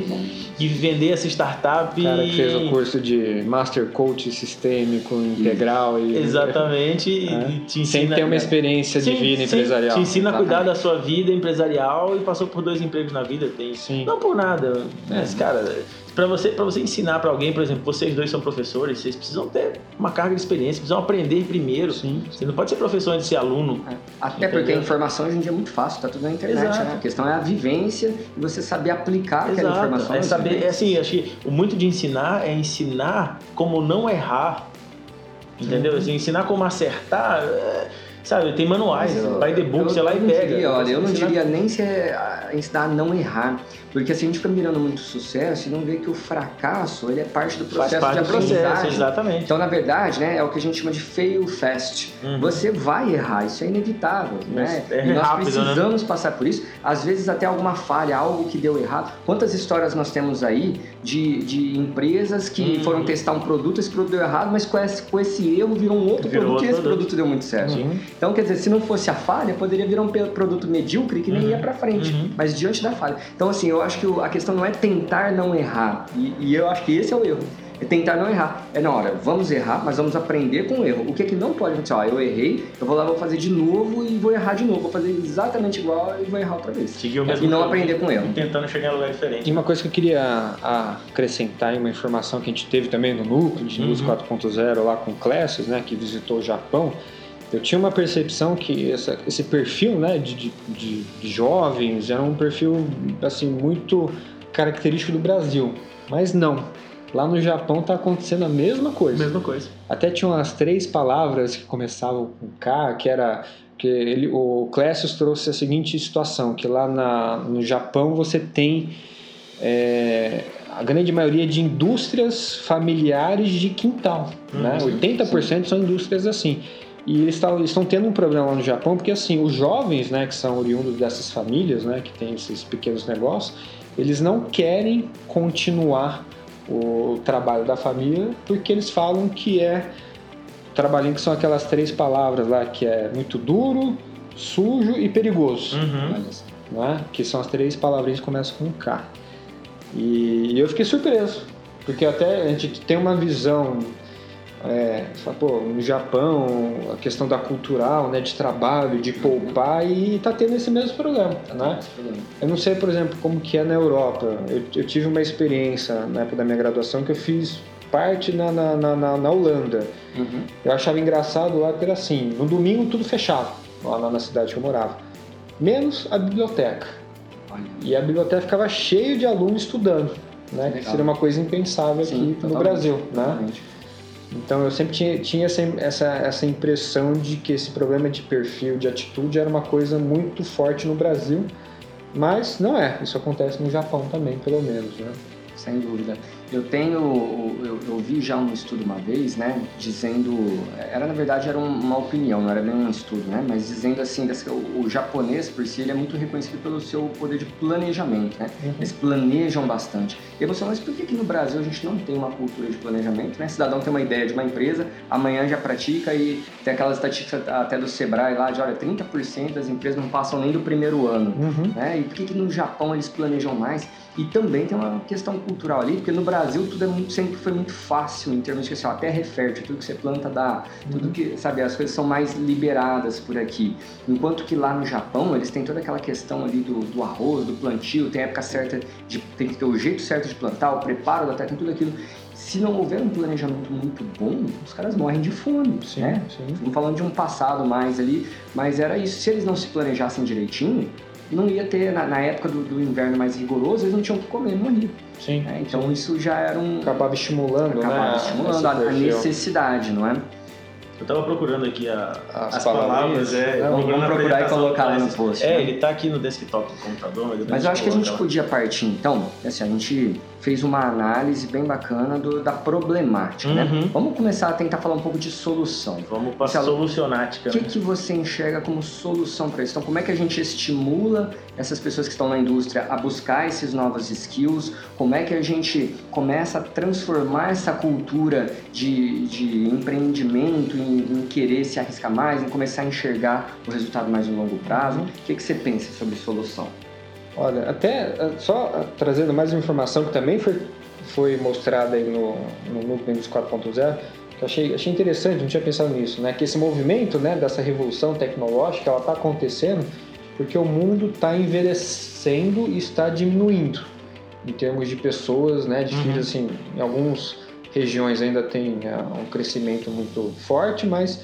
e vender essa startup. O cara que fez o curso de Master Coach Sistêmico Integral e Exatamente, É. e te sem ensina. ter uma experiência de Sim, vida sim, empresarial. Te ensina a cuidar da sua vida empresarial e passou por dois empregos na vida. Tem Sim. Não por nada, mas É. cara, para você, pra você ensinar para alguém, por exemplo, vocês dois são professores, vocês precisam ter uma carga de experiência, precisam aprender primeiro. Sim. Você não pode ser professor antes de ser aluno. É. Até porque a Entendeu? informação hoje em dia é muito fácil, tá tudo na internet, né? A questão é a vivência e você saber aplicar aquela Exato. informação. É saber, é assim, acho que o muito de ensinar é ensinar como não errar. Entendeu? Uhum. Assim, ensinar como acertar. é, Sabe, tem manuais, vai the book, você lá e pega. diria, olha, eu não diria nem se é ensinar a não errar. Porque se a gente fica mirando muito sucesso e não vê que o fracasso ele é parte do Faz processo parte de do processo, aprendizagem. exatamente. Então, na verdade, né, é o que a gente chama de fail fast. Uhum. Você vai errar, isso é inevitável, Mas né? é e nós rápido, né? precisamos passar por isso. Às vezes até alguma falha, algo que deu errado. Quantas histórias nós temos aí de, de empresas que Uhum. foram testar um produto, esse produto deu errado, mas com esse, com esse erro virou um outro Virou produto outro e esse produto. produto deu muito certo. Sim. Então, quer dizer, se não fosse a falha, poderia virar um produto medíocre que nem Uhum. ia pra frente, Uhum. mas diante da falha. Então, assim, eu acho que a questão não é tentar não errar, e, e eu acho que esse é o erro. é tentar não errar. É na hora, vamos errar, mas vamos aprender com o erro. O que é que não pode acontecer? Ó, eu errei, eu vou lá, vou fazer de novo e vou errar de novo. Vou fazer exatamente igual e vou errar outra vez. Seguir o mesmo e não aprender com o erro. Tentando chegar em um lugar diferente. E uma coisa que eu queria acrescentar em uma informação que a gente teve também no núcleo de News Uhum. 4.0 lá com o Classes, né, que visitou o Japão, eu tinha uma percepção que essa- esse perfil né, de, de- de- jovens era um perfil assim muito característico do Brasil. Mas não. Lá no Japão está acontecendo a mesma coisa. Mesma coisa. Até tinha umas três palavras que começavam com K, que era que ele, o Clécius trouxe a seguinte situação, que lá na, no Japão você tem é, a grande maioria de indústrias familiares de quintal, Uhum, né? sim, 80% são indústrias assim. E eles estão eles estão tendo um problema lá no Japão, porque assim, os jovens, né, que são oriundos dessas famílias, né, que têm esses pequenos negócios, eles não querem continuar o trabalho da família, porque eles falam que é trabalhinho que são aquelas três palavras lá, que é muito duro, sujo e perigoso, Uhum. Né? que são as três palavrinhas que começam com K. E eu fiquei surpreso, porque até a gente tem uma visão, é, fala, pô, no Japão, a questão da cultural, né, de trabalho, de poupar, e tá tendo esse mesmo problema, né? Esse problema. Eu não sei, por exemplo, como que é na Europa. Eu, eu tive uma experiência na época da minha graduação que eu fiz parte na, na, na, na- Holanda. Uhum. Eu achava engraçado lá que era assim, no domingo tudo fechado, lá na- cidade que eu morava. Menos a biblioteca. Olha. E a biblioteca ficava cheia de alunos estudando, né? Que seria uma coisa impensável Sim, aqui no totalmente, Brasil, né? totalmente. Então eu sempre tinha, tinha essa, essa, impressão de que esse problema de perfil, de atitude, era uma coisa muito forte no Brasil, mas não é. Isso acontece no Japão também, pelo menos, né? Sem dúvida. Eu tenho, eu, eu vi já um estudo uma vez, né, dizendo, era na verdade era um- uma opinião, não era bem um estudo, né, mas dizendo assim, o, o japonês por si ele é muito reconhecido pelo seu poder de planejamento, né? Eles planejam bastante. E você mas por que, que no Brasil a gente não tem uma cultura de planejamento, né? Cidadão tem uma ideia de uma empresa, amanhã já pratica e tem aquela estatística até do Sebrae lá de, olha, 30% das empresas não passam nem do primeiro ano Uhum. né? E por que, que no Japão eles planejam mais? E também tem uma questão cultural ali, porque no Brasil tudo é muito, sempre foi muito fácil em termos de que assim, ó, a terra é fértil, tudo que você planta dá, tudo que, sabe, as coisas são mais liberadas por aqui. Enquanto que lá no Japão eles têm toda aquela questão ali do, do arroz, do plantio, tem a época certa, de, tem que ter o jeito certo de plantar, o preparo da terra, tem tudo aquilo. Se não houver um planejamento muito bom, os caras morrem de fome, Sim, né? sim. Estamos falando de um passado mais ali, mas era isso. Se eles não se planejassem direitinho, não ia ter, na, na época do, do inverno mais rigoroso, eles não tinham o que comer, morriam. Sim. né? Então isso já era um. Acabava estimulando, acabava né? estimulando a, a necessidade, não é? Eu tava procurando aqui a- As as, palavrinhas, palavras, é, né? Vamos, procurar e colocar lá no post. É, né? ele tá aqui no desktop do computador, mas Mas eu acho que a gente lá. podia partir então, assim, a gente fez uma análise bem bacana do- da problemática, né? Uhum. Vamos começar a tentar falar um pouco de solução. Vamos pra Marcelo, solucionática, O que, né? que você enxerga como solução para isso? Então, como é que a gente estimula essas pessoas que estão na indústria a buscar esses novos skills? Como é que a gente começa a transformar essa cultura de, de empreendimento em, em querer se arriscar mais, em começar a enxergar o resultado mais no longo prazo? O que, que você pensa sobre solução? Olha, até eh, só eh, trazendo mais uma informação que também foi, foi mostrada aí no, no Windows 4.0, que eu achei, achei interessante, não tinha pensado nisso, né? Que esse movimento né, dessa revolução tecnológica, ela está acontecendo porque o mundo está envelhecendo e está diminuindo em termos de pessoas, né? De Uhum. filhos, assim, em algumas regiões ainda tem eh, um crescimento muito forte, mas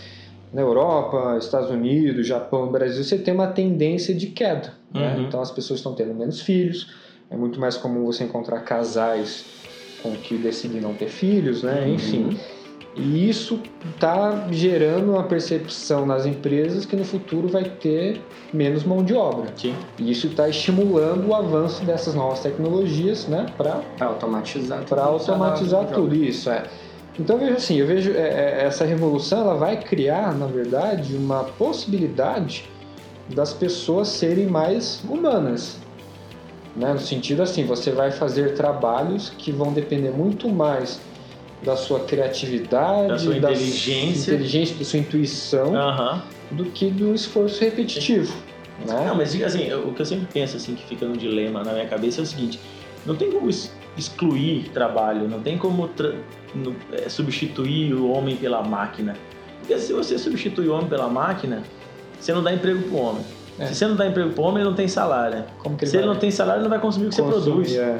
na Europa, Estados Unidos, Japão, Brasil, você tem uma tendência de queda. né? Uhum. Então as pessoas estão tendo menos filhos, é muito mais comum você encontrar casais com que decidem não ter filhos, né? enfim. E isso está gerando uma percepção nas empresas que no futuro vai ter menos mão de obra. Sim. E isso está estimulando o avanço dessas novas tecnologias né? para automatizar para automatizar Joga. tudo isso é então eu vejo assim eu vejo é, é, essa revolução ela vai criar na verdade uma possibilidade das pessoas serem mais humanas né? no sentido assim você vai fazer trabalhos que vão depender muito mais da sua criatividade Da sua da inteligência. inteligência da sua intuição Aham. do que do esforço repetitivo né? Não, mas diga assim, o que eu sempre penso assim, que fica no dilema na minha cabeça é o seguinte, não tem como excluir trabalho, não tem como é, substituir o homem pela máquina. Porque se você substitui o homem pela máquina, você não dá emprego para o homem. É. Se você não dá emprego para o homem, ele não tem salário. Como que ele se ele não tem salário, ele não vai consumir o que consumir, você produz. É.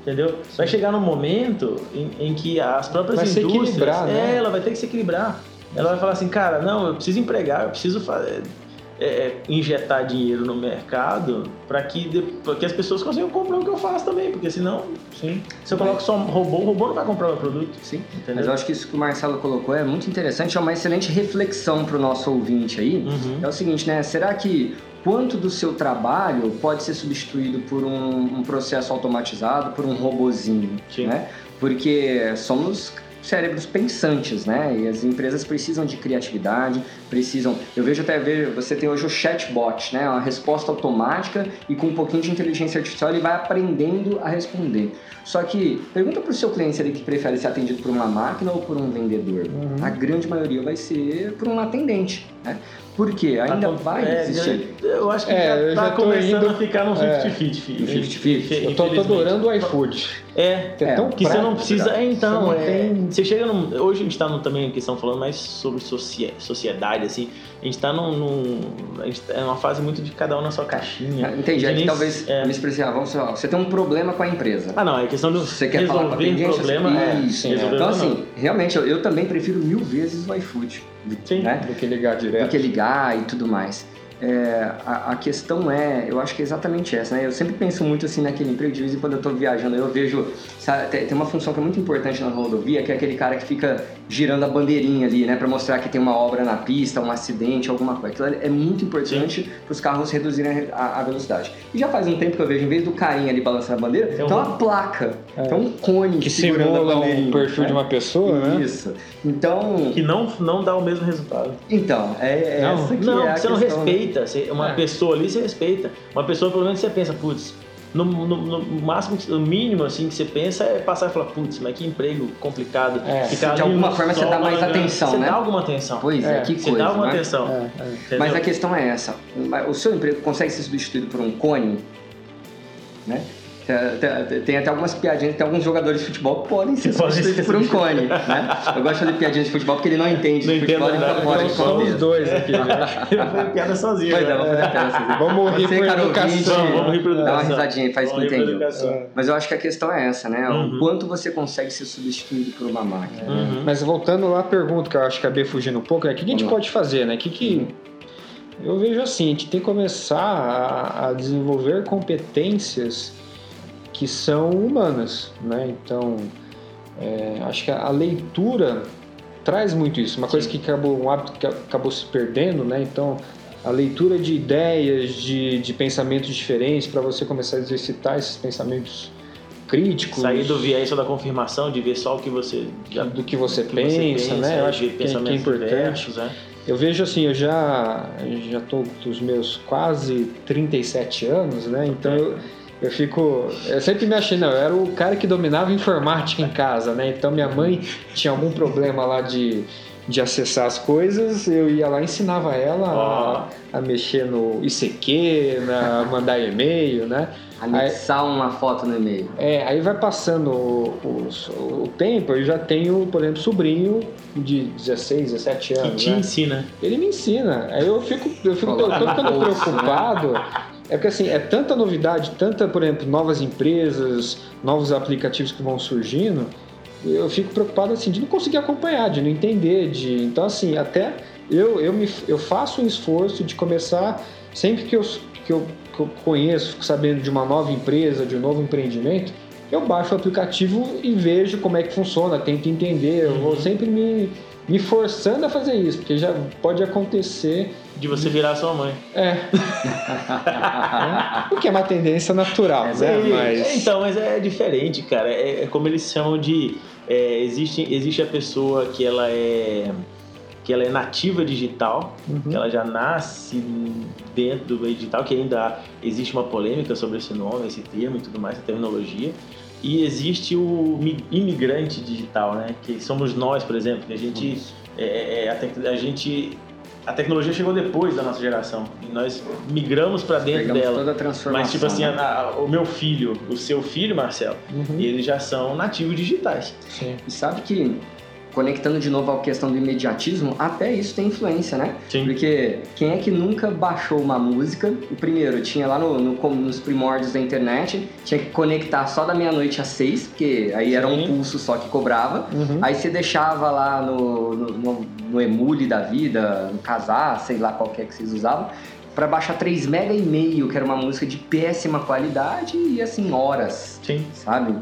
Entendeu? Sim. Vai chegar num momento em, em que as próprias vai indústrias. É, né? ela vai ter que se equilibrar. Ela vai falar assim, cara, não, eu preciso empregar, eu preciso fazer é, é, injetar dinheiro no mercado para que, que as pessoas consigam comprar o que eu faço também, porque senão, sim, se eu coloco só robô, o robô não vai comprar o meu produto. Sim, entendeu? Mas eu acho que isso que o Marcelo colocou é muito interessante, é uma excelente reflexão para o nosso ouvinte aí. Uhum. É o seguinte, né? Será que quanto do seu trabalho pode ser substituído por um, um processo automatizado, por um robozinho, Sim. né? Porque somos cérebros pensantes, né? E as empresas precisam de criatividade, precisam. Eu vejo até ver, você tem hoje o chatbot, né? Uma resposta automática e com um pouquinho de inteligência artificial ele vai aprendendo a responder. Só que pergunta para o seu cliente se ele prefere ser atendido por uma máquina ou por um vendedor. Uhum. A grande maioria vai ser por um atendente, né? Porque ainda tá, vai é, existir. Eu acho que é, já, tá começando indo, a ficar no 50-50. É, 50-50. Eu tô, tô adorando o iFood. É, é, é tão que você não precisa. É, então, você, é, tem... você chega num, Hoje a gente está também em questão falando mais sobre sociedade, assim. A gente está num, num. a gente tá, é uma fase muito de cada um na sua caixinha. Ah, entendi. É que talvez é... me expressar, vamos lá, você tem um problema com a empresa. Ah, não, é questão de você quer falar com a problema. É, isso, então, assim, realmente, eu, eu também prefiro mil vezes o iFood. Sim, né? do que ligar direto. Do que ligar e tudo mais. É, a, a, questão é, eu acho que é exatamente essa, né? Eu sempre penso muito assim naquele emprego, de vez em quando eu estou viajando, eu vejo, sabe, tem, uma função que é muito importante na rodovia, que é aquele cara que fica girando a bandeirinha ali, né? Para mostrar que tem uma obra na pista, um acidente, alguma coisa. Aquilo é muito importante para os carros reduzirem a, a, velocidade. E já faz um tempo que eu vejo, em vez do carinha ali balançando a bandeira, tem, uma placa, é. tem um cone que simula um perfil né? de uma pessoa, né? Isso. Então... Que não, não dá o mesmo resultado. Então, é, é não, essa que não, é a você questão, não respeita respeita. Você, uma é. pessoa ali você respeita. Uma pessoa, pelo menos, você pensa, putz, no, no, no, máximo, no mínimo assim que você pensa é passar e falar, putz, mas que emprego complicado. É, de alguma forma você dá mais atenção, você né? Você dá alguma atenção. Pois é, é que você coisa. Você dá alguma né? atenção. É, é. mas a questão é essa: o seu emprego consegue ser substituído por um cone? Né? Tem até algumas piadinhas, tem alguns jogadores de futebol que podem ser substituídos por um cone, né? Eu gosto de fazer piadinhas de futebol porque ele não entende não de futebol, então pode Somos os dois aqui, né? <laughs> Eu vou piada sozinho. Pois é, vou fazer piada sozinho. Vamos rir por educação. Vamos rir por educação. Dá uma risadinha e faz que entendeu. Mas eu acho que a questão é essa, né? Uhum. O quanto você consegue ser substituído por uma máquina. Uhum. Mas voltando lá à pergunta, que eu acho que acabei fugindo um pouco, é o que a gente pode fazer, né? O que, que eu vejo assim, a gente tem que começar a, a desenvolver competências que são humanas, né? Então, é, acho que a leitura traz muito isso. Uma coisa que acabou um hábito que acabou se perdendo, né? Então, a leitura de ideias, de, de pensamentos diferentes para você começar a exercitar esses pensamentos críticos. Sair do viés da confirmação, de ver só o que você já, do que você, que pensa, você pensa, né? Eu acho que, que é importante. Diversos, né? Eu vejo assim, eu já já tô dos meus quase 37 anos, né? Então eu eu fico. Eu sempre me achei, não, eu era o cara que dominava informática em casa, né? Então minha mãe tinha algum problema lá de, de acessar as coisas, eu ia lá e ensinava ela oh. a, a, mexer no ICQ, na, mandar e-mail, né? Anexar uma foto no e-mail. É, aí vai passando o, o, o, tempo, eu já tenho, por exemplo, sobrinho de 16, 17 anos. Que te né? ensina. Ele me ensina. Aí eu fico, eu fico todo ficando preocupado. É porque assim, é tanta novidade, tanta, por exemplo, novas empresas, novos aplicativos que vão surgindo, eu fico preocupado assim de não conseguir acompanhar, de não entender, de então assim, até eu eu me eu faço um esforço de começar sempre que eu que eu, que eu conheço, fico sabendo de uma nova empresa, de um novo empreendimento, eu baixo o aplicativo e vejo como é que funciona, tento entender, eu vou uhum. sempre me me forçando a fazer isso, porque já pode acontecer. De você virar sua mãe. É. <laughs> o que é uma tendência natural, é, né? Mas... Então, mas é diferente, cara. É, é como eles chamam de. É, existe, existe a pessoa que ela é que ela é nativa digital, uhum. que ela já nasce dentro do meio digital, que ainda existe uma polêmica sobre esse nome, esse termo e tudo mais, essa terminologia. E existe o imigrante digital, né? Que somos nós, por exemplo, que a gente, é, é, é a gente a tecnologia chegou depois da nossa geração e nós migramos para dentro Pegamos dela. toda a transformação. Mas tipo assim, né? a- a- o meu filho, o seu filho, Marcelo, Uhum. eles já são nativos digitais. Sim. E sabe que, conectando de novo à questão do imediatismo, até isso tem influência, né? Sim. Porque quem é que nunca baixou uma música? O primeiro, tinha lá no, no- nos primórdios da internet, tinha que conectar só da meia-noite às seis, porque aí era um Sim. pulso só que cobrava. Uhum. Aí você deixava lá no, no, no, no Emule da vida, no Casar, sei lá qual que é que vocês usavam, pra baixar 3 mega e meio, que era uma música de péssima qualidade e assim, horas, Sim. sabe?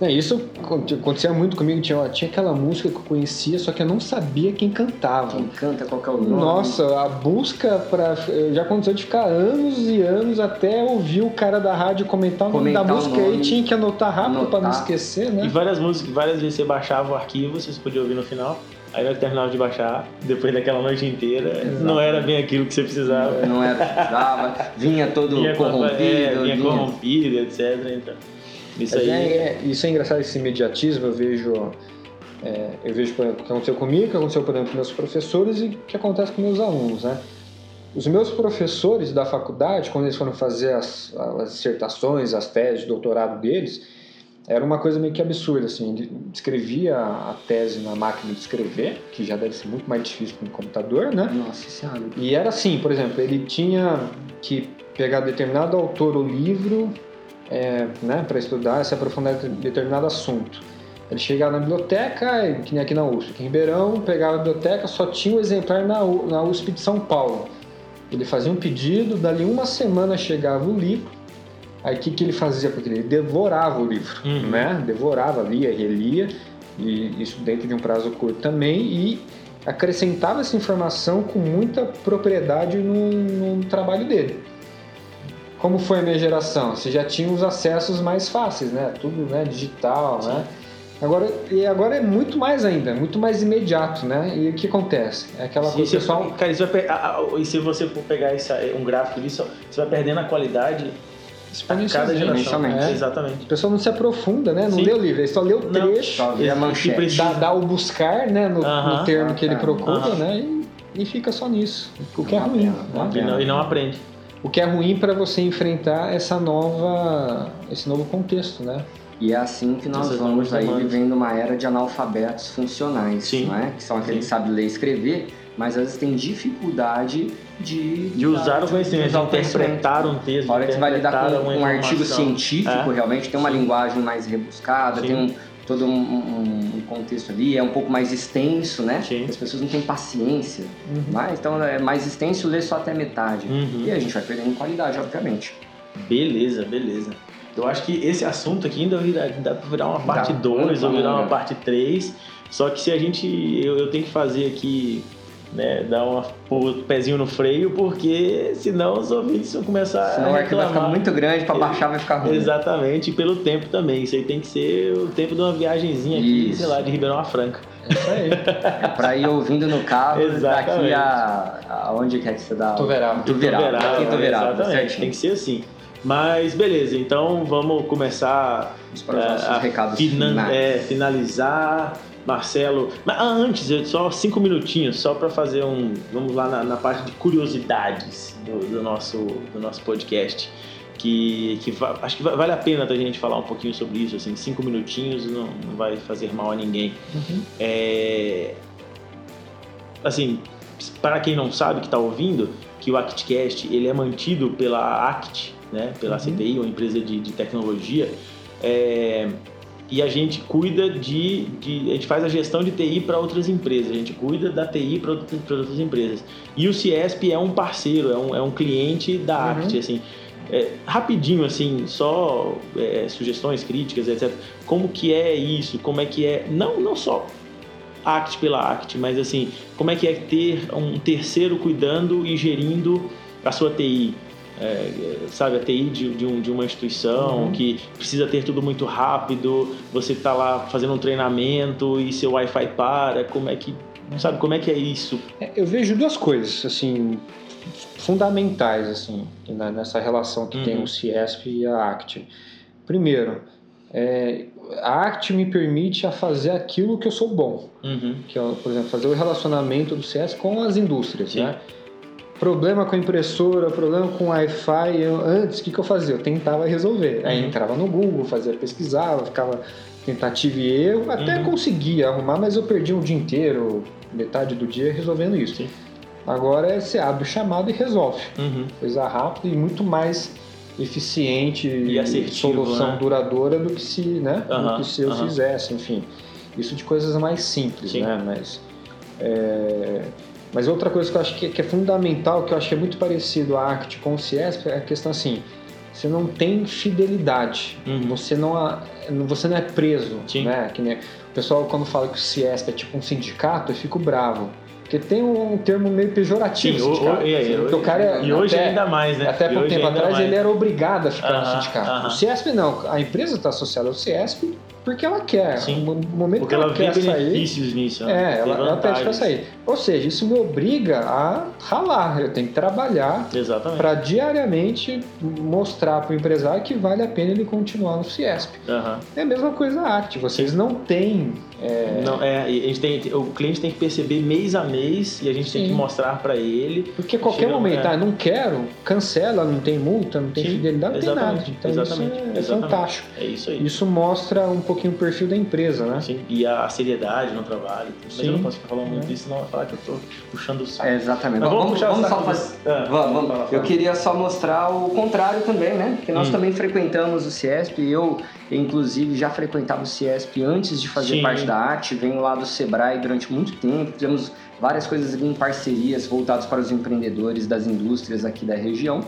É, isso aconte- acontecia muito comigo. Tinha, tinha aquela música que eu conhecia, só que eu não sabia quem cantava. Quem canta, qual que é o nome? Nossa, a busca para já aconteceu de ficar anos e anos até ouvir o cara da rádio comentar o nome Comentar da música e nome. aí tinha que anotar rápido para não Anotar. esquecer, E né? várias músicas, várias vezes você baixava o arquivo, vocês podiam ouvir no final. Aí eu terminava de baixar, depois daquela noite inteira, não era bem aquilo que você precisava. Não era o que precisava, vinha todo Vinha, com- corrompido, é, vinha vinha- corrompido, etc. Então, isso aí. é, é- isso é engraçado, esse imediatismo, eu vejo, é, eu vejo por exemplo, o que aconteceu comigo, o que aconteceu, por exemplo, com meus professores e o que acontece com meus alunos, né? Os meus professores da faculdade, quando eles foram fazer as, as dissertações, as teses de doutorado deles, era uma coisa meio que absurda, assim, escrevia a tese na máquina de escrever, que já deve ser muito mais difícil com o computador, né? Nossa senhora. E era assim, por exemplo, ele tinha que pegar determinado autor ou livro é, né, para estudar, se aprofundar em determinado assunto. Ele chegava na biblioteca, que nem aqui na USP, aqui em Ribeirão, pegava a biblioteca, só tinha o exemplar na, na USP de São Paulo. Ele fazia um pedido, dali uma semana chegava o livro, aí o que, que ele fazia? Porque ele devorava o livro, Uhum. né? Devorava, lia, relia, e isso dentro de um prazo curto também, e acrescentava essa informação com muita propriedade no, no trabalho dele. Como foi a minha geração? Você já tinha os acessos mais fáceis, né? Tudo né, digital, né? Agora, e agora é muito mais ainda, muito mais imediato, né? E o que acontece? É aquela E coisa, se, pessoal... cara, isso vai, pe- a- a- e se você for pegar essa- um gráfico disso, você vai perdendo a qualidade a cada geração. é. Exatamente. O pessoal não se aprofunda, né? Não Sim. lê o livro, ele só lê o Não, trecho, Só vê a E manchete. dá, dá o buscar, né? No, Aham. no termo que ele procura, aham. né? E, e fica só nisso. O que é ruim. pena, né? uma E não, e não aprende. O que é ruim para você enfrentar essa nova, esse novo contexto, né? E é assim que nós Essas vamos aí demandas. vivendo uma era de analfabetos funcionais, Sim. não é? Que são aqueles que sabem ler e escrever, mas às vezes têm dificuldade de... De usar o conhecimento, de interpretar um texto. A hora que você vai lidar com um artigo científico, É. realmente tem uma Sim. linguagem mais rebuscada, Sim. tem um, todo um, um- um contexto ali, é um pouco mais extenso, né? Sim. As pessoas não têm paciência, Uhum. mas então é mais extenso, lê só até metade. Uhum. E a gente vai perdendo em qualidade, obviamente. Beleza, beleza. Eu acho que esse assunto aqui ainda vira- dá pra virar uma Dá parte 2 pano ou virar uma parte 3. Só que se a gente. Eu, eu tenho que fazer aqui, né, dar o pezinho no freio, porque senão os ouvintes vão começar Senão a o arquivo vai ficar muito grande, pra Ex- baixar vai ficar ruim. Exatamente, e pelo tempo também. Isso aí tem que ser o tempo de uma viagenzinha aqui, Isso. sei lá, de Ribeirão a Franca. É isso aí. É pra ir ouvindo no carro Exatamente. daqui a, a onde quer que você dá? Tuverava. Tuverava. Em Tuverava, exatamente. Tem que ser assim. Mas beleza, então vamos começar para os nossos a recados fina- finais. é, finalizar. Marcelo, mas ah, antes, eu- só cinco minutinhos, só para fazer um. Vamos lá na, na parte de curiosidades do, do nosso, do nosso podcast. Que, que va- acho que va- vale a pena a gente falar um pouquinho sobre isso, assim, cinco minutinhos não, não vai fazer mal a ninguém. Uhum. É, assim, para quem não sabe que está ouvindo, que o ActCast ele é mantido pela ACT, né, pela Uhum. CTI, uma empresa de, de tecnologia, é, e a gente cuida de, de, a gente faz a gestão de TI para outras empresas, a gente cuida da TI para outras, outras empresas. E o Ciesp é um parceiro, é um, é um cliente da Uhum. ACT, assim. É, rapidinho, assim, só é, sugestões, críticas, etc. Como que é isso? Como é que é? Não, não só ACT pela ACT, mas assim, como é que é ter um terceiro cuidando e gerindo a sua TI? É, sabe, a TI de, de, um, de uma instituição Uhum. que precisa ter tudo muito rápido, você está lá fazendo um treinamento e seu Wi-Fi para, como é que, sabe, como é que é isso? É, Eu vejo duas coisas, assim, fundamentais, assim, nessa relação que tem Uhum. o Ciesp e a ACT. Primeiro, é, a arte me permite a fazer aquilo que eu sou bom, Uhum. que é, por exemplo, fazer o relacionamento do CS com as indústrias, Sim. né? Problema com a impressora, problema com o Wi-Fi, eu, antes o que, que eu fazia? Eu tentava resolver. Aí Uhum. entrava no Google, fazia pesquisava, ficava tentativa e erro, até Uhum. conseguia arrumar, mas eu perdi um dia inteiro, metade do dia resolvendo isso. Sim. Agora você abre o chamado e resolve. Uhum. Coisa rápida e muito mais eficiente E assertivo, solução né? duradoura do que se, né, Aham, do que se eu fizesse, enfim. Isso de coisas mais simples, Sim. né? Mas, é, mas outra coisa que eu acho que, que é fundamental, que eu acho que é muito parecido a ACT com o CIESP, é a questão assim, você não tem fidelidade, Uhum. você, não, você não é preso, Sim. né? Que nem, o pessoal quando fala que o CIESP é tipo um sindicato, eu fico bravo. Porque tem um, termo meio pejorativo, Sim, sindicato. o- e aí, Porque o cara é- E hoje até- ainda mais, né? até E pouco hoje tempo atrás mais. ele era obrigado a ficar Aham, no sindicato. aham. O CIESP não, a empresa está associada ao CIESP porque ela quer. Sim. No momento Porque que ela, ela quer sair, nisso. né? é, ela, ela pede para sair. Ou seja, isso me obriga a ralar, eu tenho que trabalhar para diariamente mostrar para o empresário que vale a pena ele continuar no CIESP. Aham. É a mesma coisa a ACT, vocês não têm. É, Não, é, e a gente tem, o cliente tem que perceber mês a mês e a gente tem Sim. que mostrar para ele. Porque a qualquer Chega- momento, é. ah, não quero, cancela, não tem multa, não tem Sim, fidelidade, não tem nada. exatamente, Então exatamente, isso é, é exatamente. fantástico. É isso aí. Isso mostra um pouquinho o perfil da empresa, né? Sim, e a seriedade no trabalho. Mas Sim. eu não posso ficar falando muito É. disso, senão vai falar que eu tô puxando o saco. É, exatamente. Mas vamos vamos puxar o vamos só saco fazer. Ah, Vamos, vamos. Eu queria só mostrar o contrário também, né? Porque nós Hum. também frequentamos o CIESP. Eu, inclusive, já frequentava o CIESP antes de fazer Sim. parte da arte. Venho lá do Sebrae durante muito tempo. Fizemos várias coisas em parcerias voltadas para os empreendedores das indústrias aqui da região.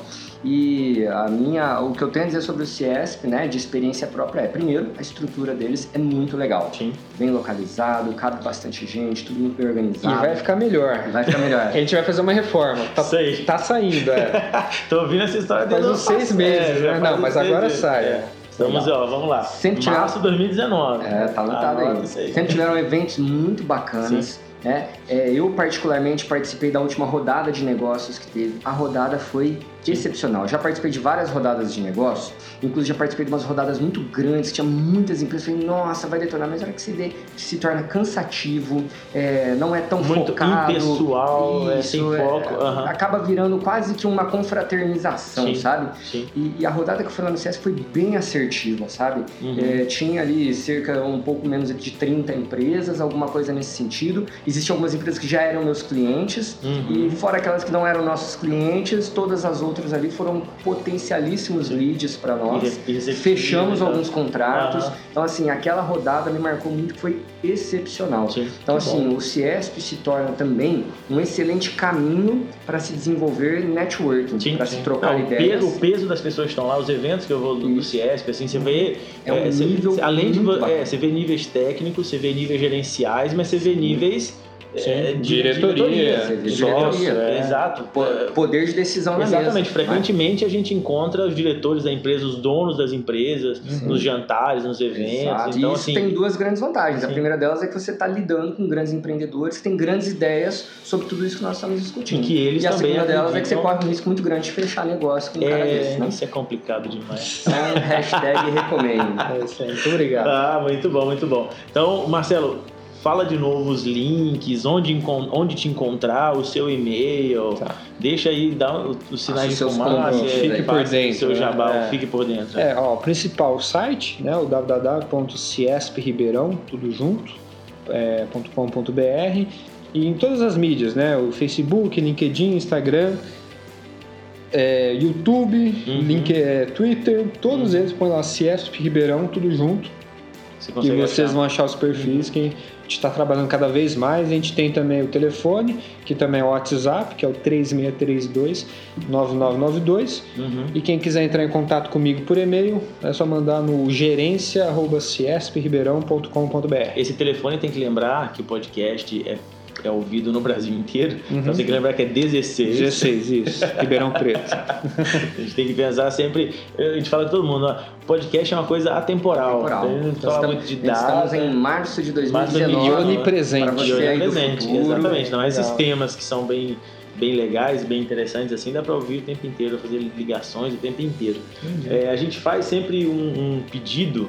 E a minha, o que eu tenho a dizer sobre o CIESP, né, de experiência própria é, primeiro, a estrutura deles é muito legal. Sim. Bem localizado, cabe bastante gente, tudo muito bem E organizado. vai ficar melhor. Vai ficar melhor. <laughs> A gente vai fazer uma reforma. Tá, aí. tá saindo, é. <laughs> Tô ouvindo essa história desde uns seis meses, já né? Não, mas agora sai. É. Estamos, ó, vamos lá. Sempre tirar- Março de 2019. É, tá lotado aí. aí. Sempre tiveram eventos muito bacanas. Né? É, eu, particularmente, participei da última rodada de negócios que teve. A rodada foi excepcional. Já participei de várias rodadas de negócio, inclusive já participei de umas rodadas muito grandes, tinha muitas empresas. Falei, nossa, vai detonar, mas a hora que você vê, se torna cansativo, é, não é tão Muito focado. impessoal, é, Isso, sem é, foco. aham. Acaba virando quase que uma confraternização, Sim. sabe? Sim. E, e a rodada que eu fui lá no CS foi bem assertiva, sabe? Uhum. É, tinha ali cerca um pouco menos de 30 empresas, alguma coisa nesse sentido. Existiam algumas empresas que já eram meus clientes, Uhum. e fora aquelas que não eram nossos clientes, todas as outras ali foram potencialíssimos leads para nós. Fechamos né? alguns contratos. Então, assim, aquela rodada me marcou muito, foi excepcional. Então, assim, o CIESP se torna também um excelente caminho para se desenvolver networking, para se trocar Não, ideias. o peso das pessoas que estão lá, os eventos que eu vou do. CIESP, assim, você vê. É um você- nível além de é, você vê níveis técnicos, você vê níveis gerenciais, mas você vê níveis. Sim, é, de- diretoria, de vê sócio, é. Exato. É, Poder de decisão na Exatamente. mesa. Frequentemente a gente encontra os diretores da empresa, os donos das empresas, Uhum. nos jantares, nos eventos. Exato. Então, e isso assim, tem duas grandes vantagens. A primeira delas é que você está lidando com grandes empreendedores que têm grandes ideias sobre tudo isso que nós estamos discutindo. E que eles e a também segunda delas é que você corre um risco muito grande de fechar negócio com um cara é, desse, né? isso é complicado demais. <laughs> Então, hashtag recomendo. É isso aí. Muito obrigado. Ah, muito bom, muito bom. Então, Marcelo, fala de novo os links, onde, onde te encontrar, o seu e-mail. Tá. Deixa aí, dá o- os sinais de fumaça. é, fique por passa dentro, Seu né? jabá, É. fique por dentro. É, ó, o principal site, né, o www.ciespribeirão, tudo junto, é, .com.br e em todas as mídias, né, o Facebook, LinkedIn, Instagram, é, YouTube, Uhum. link, é, Twitter, todos eles põem lá Ciesp Ribeirão, tudo junto, Você e consegue vocês achar. vão achar os perfis que a gente está trabalhando cada vez mais. A gente tem também o telefone, que também é o WhatsApp, que é o 3632 9992. Uhum. E quem quiser entrar em contato comigo por e-mail, é só mandar no gerência.ciespribeirão.com.br. Esse telefone tem que lembrar que o podcast é, é ouvido no Brasil inteiro. Uhum. Então tem que lembrar que é 16. 16, isso. Ribeirão Preto. <laughs> A gente tem que pensar sempre. A gente fala com todo mundo, ó, podcast é uma coisa atemporal. Temporal. A gente não Então, fala estamos, muito de estamos data. em março de Março de 2019. E onipresente. Pra E você aí do presente, futuro. exatamente. Não, esses Legal. temas que são bem, bem legais, bem interessantes, assim, dá para ouvir o tempo inteiro, fazer ligações o tempo inteiro. É, a gente faz sempre um, um pedido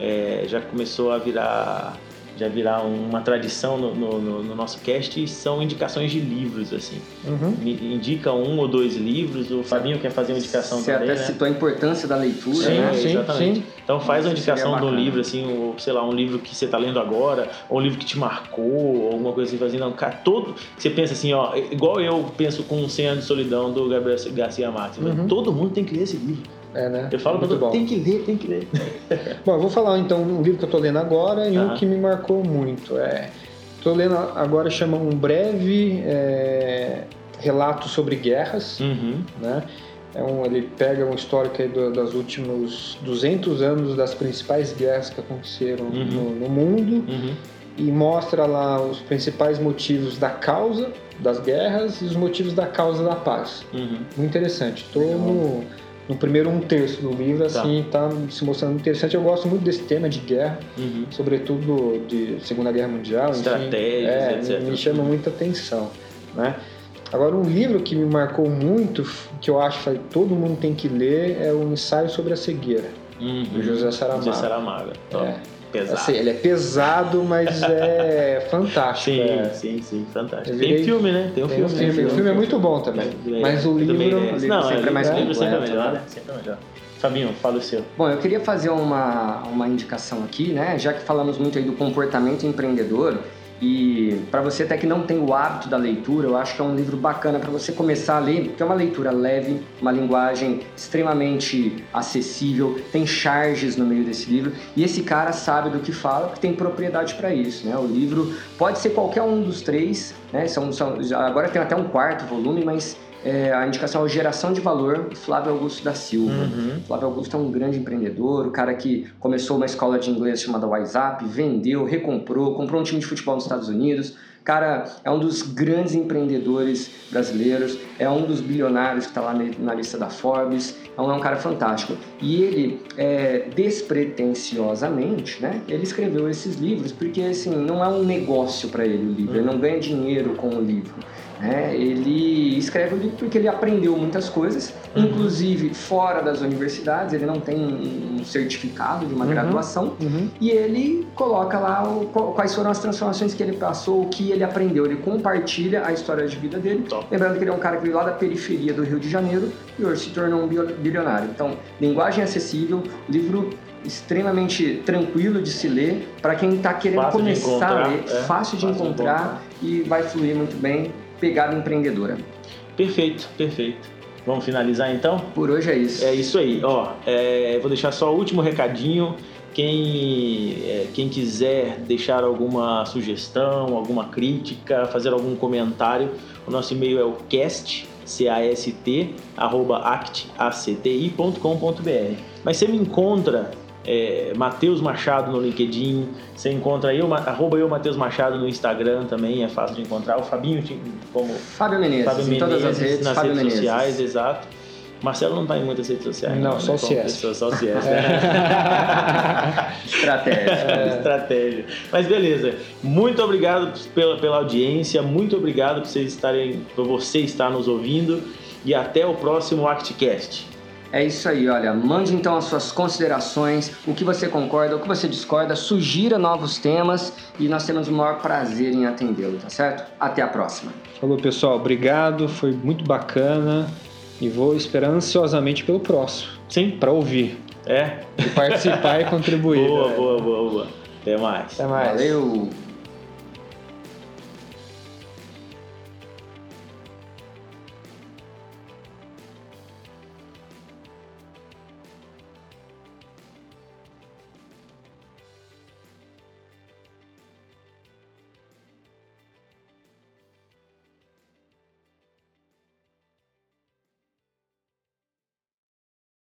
é, já começou a virar já virar uma tradição no, no, no, nosso cast são indicações de livros, assim. Uhum. Me indica um ou dois livros, o Fabinho quer fazer uma indicação Você também, até né? citou a importância da leitura, sim, né? Sim, exatamente. Sim. Então faz uma indicação de um livro, assim, ou, sei lá, um livro que você está lendo agora, ou um livro que te marcou, ou alguma coisa assim, fazendo, cara, todo... Você pensa assim, ó, igual eu penso com 100 anos de solidão do Gabriel Garcia Marques, uhum. todo mundo tem que ler esse livro. É, né? Eu falo Muito bom. tem que ler, tem que ler. <laughs> bom, eu vou falar então um livro que eu tô lendo agora e um que me marcou muito. É, tô lendo agora chama Um Breve é, Relato sobre Guerras, uhum. né? É um, ele pega um histórico aí do, dos últimos 200 anos das principais guerras que aconteceram uhum. no, no, mundo uhum. e mostra lá os principais motivos da causa das guerras e os motivos da causa da paz. Uhum. Muito interessante. Estou no no primeiro um terço do livro, tá. assim, tá. tá se mostrando interessante. Eu gosto muito desse tema de guerra, uhum. sobretudo de Segunda Guerra Mundial. Estratégias, é, etc. Me chama muita atenção, né? Agora, um livro que me marcou muito, que eu acho que todo mundo tem que ler, é o Ensaio sobre a Cegueira, uhum. do José Saramago. José Saramago. É pesado. Assim, ele é pesado, mas é <laughs> fantástico. Sim, é. sim, sim, fantástico. Virei... Tem filme, né? Tem um tem filme. Um filme. Né? O filme é muito bom também. É, mas o livro, é. o livro não, sempre é mais o livro sempre é melhor, né? Sempre é melhor. Fabinho, fala o seu. Bom, eu queria fazer uma, uma indicação aqui, né? Já que falamos muito aí do comportamento empreendedor, e para você até que não tem o hábito da leitura, eu acho que é um livro bacana para você começar a ler, porque é uma leitura leve, uma linguagem extremamente acessível, tem charges no meio desse livro, e esse cara sabe do que fala, porque tem propriedade para isso, né? O livro pode ser qualquer um dos três, né? São, são, agora tem até um quarto volume, mas é, a indicação é Geração de Valor, Flávio Augusto da Silva. Uhum. Flávio Augusto é um grande empreendedor, o cara que começou uma escola de inglês chamada WhatsApp, vendeu, recomprou, comprou um time de futebol nos Estados Unidos. Cara, é um dos grandes empreendedores brasileiros, é um dos bilionários que está lá na lista da Forbes, é um, é um cara fantástico. E ele, é, despretensiosamente, né, ele escreveu esses livros porque, assim, não é um negócio para ele o livro, ele não ganha dinheiro com o livro. É, ele escreve o livro porque ele aprendeu muitas coisas, uhum. inclusive fora das universidades, ele não tem um certificado de uma uhum. graduação, uhum. e ele coloca lá o, quais foram as transformações que ele passou, o que ele aprendeu, ele compartilha a história de vida dele. Top. Lembrando que ele é um cara que veio lá da periferia do Rio de Janeiro e hoje se tornou um bilionário. Então, linguagem acessível, livro extremamente tranquilo de se ler para quem está querendo fácil começar a ler, é, fácil de fácil encontrar, encontrar e vai fluir muito bem pegada empreendedora. Perfeito, perfeito. Vamos finalizar então? Por hoje é isso. É isso aí. Ó, é, vou deixar só o último recadinho. Quem, é, quem quiser deixar alguma sugestão, alguma crítica, fazer algum comentário, o nosso e-mail é o cast, C-A-S-T, arroba acti.com.br. Mas você me encontra é, Matheus Machado no LinkedIn, você encontra eu, arroba eu Matheus Machado no Instagram também, é fácil de encontrar. O Fabinho como Fábio Menezes, Fábio Menezes em todas as redes, nas Fábio redes Menezes. sociais, exato. Marcelo não está em muitas redes sociais. Não, né? só o CS. Pessoa, só o CS. <laughs> Estratégia. É. <laughs> Estratégia. Mas beleza. Muito obrigado pela, pela audiência, muito obrigado por vocês estarem, por você estar nos ouvindo e até o próximo ActCast. É isso aí, olha. Mande então as suas considerações, o que você concorda, o que você discorda, sugira novos temas e nós temos o maior prazer em atendê-lo, tá certo? Até a próxima. Falou, pessoal. Obrigado, foi muito bacana e vou esperar ansiosamente pelo próximo. Sim. Para ouvir. É. E participar e <laughs> contribuir. Boa, boa, boa, boa. Até mais. Até mais. Valeu.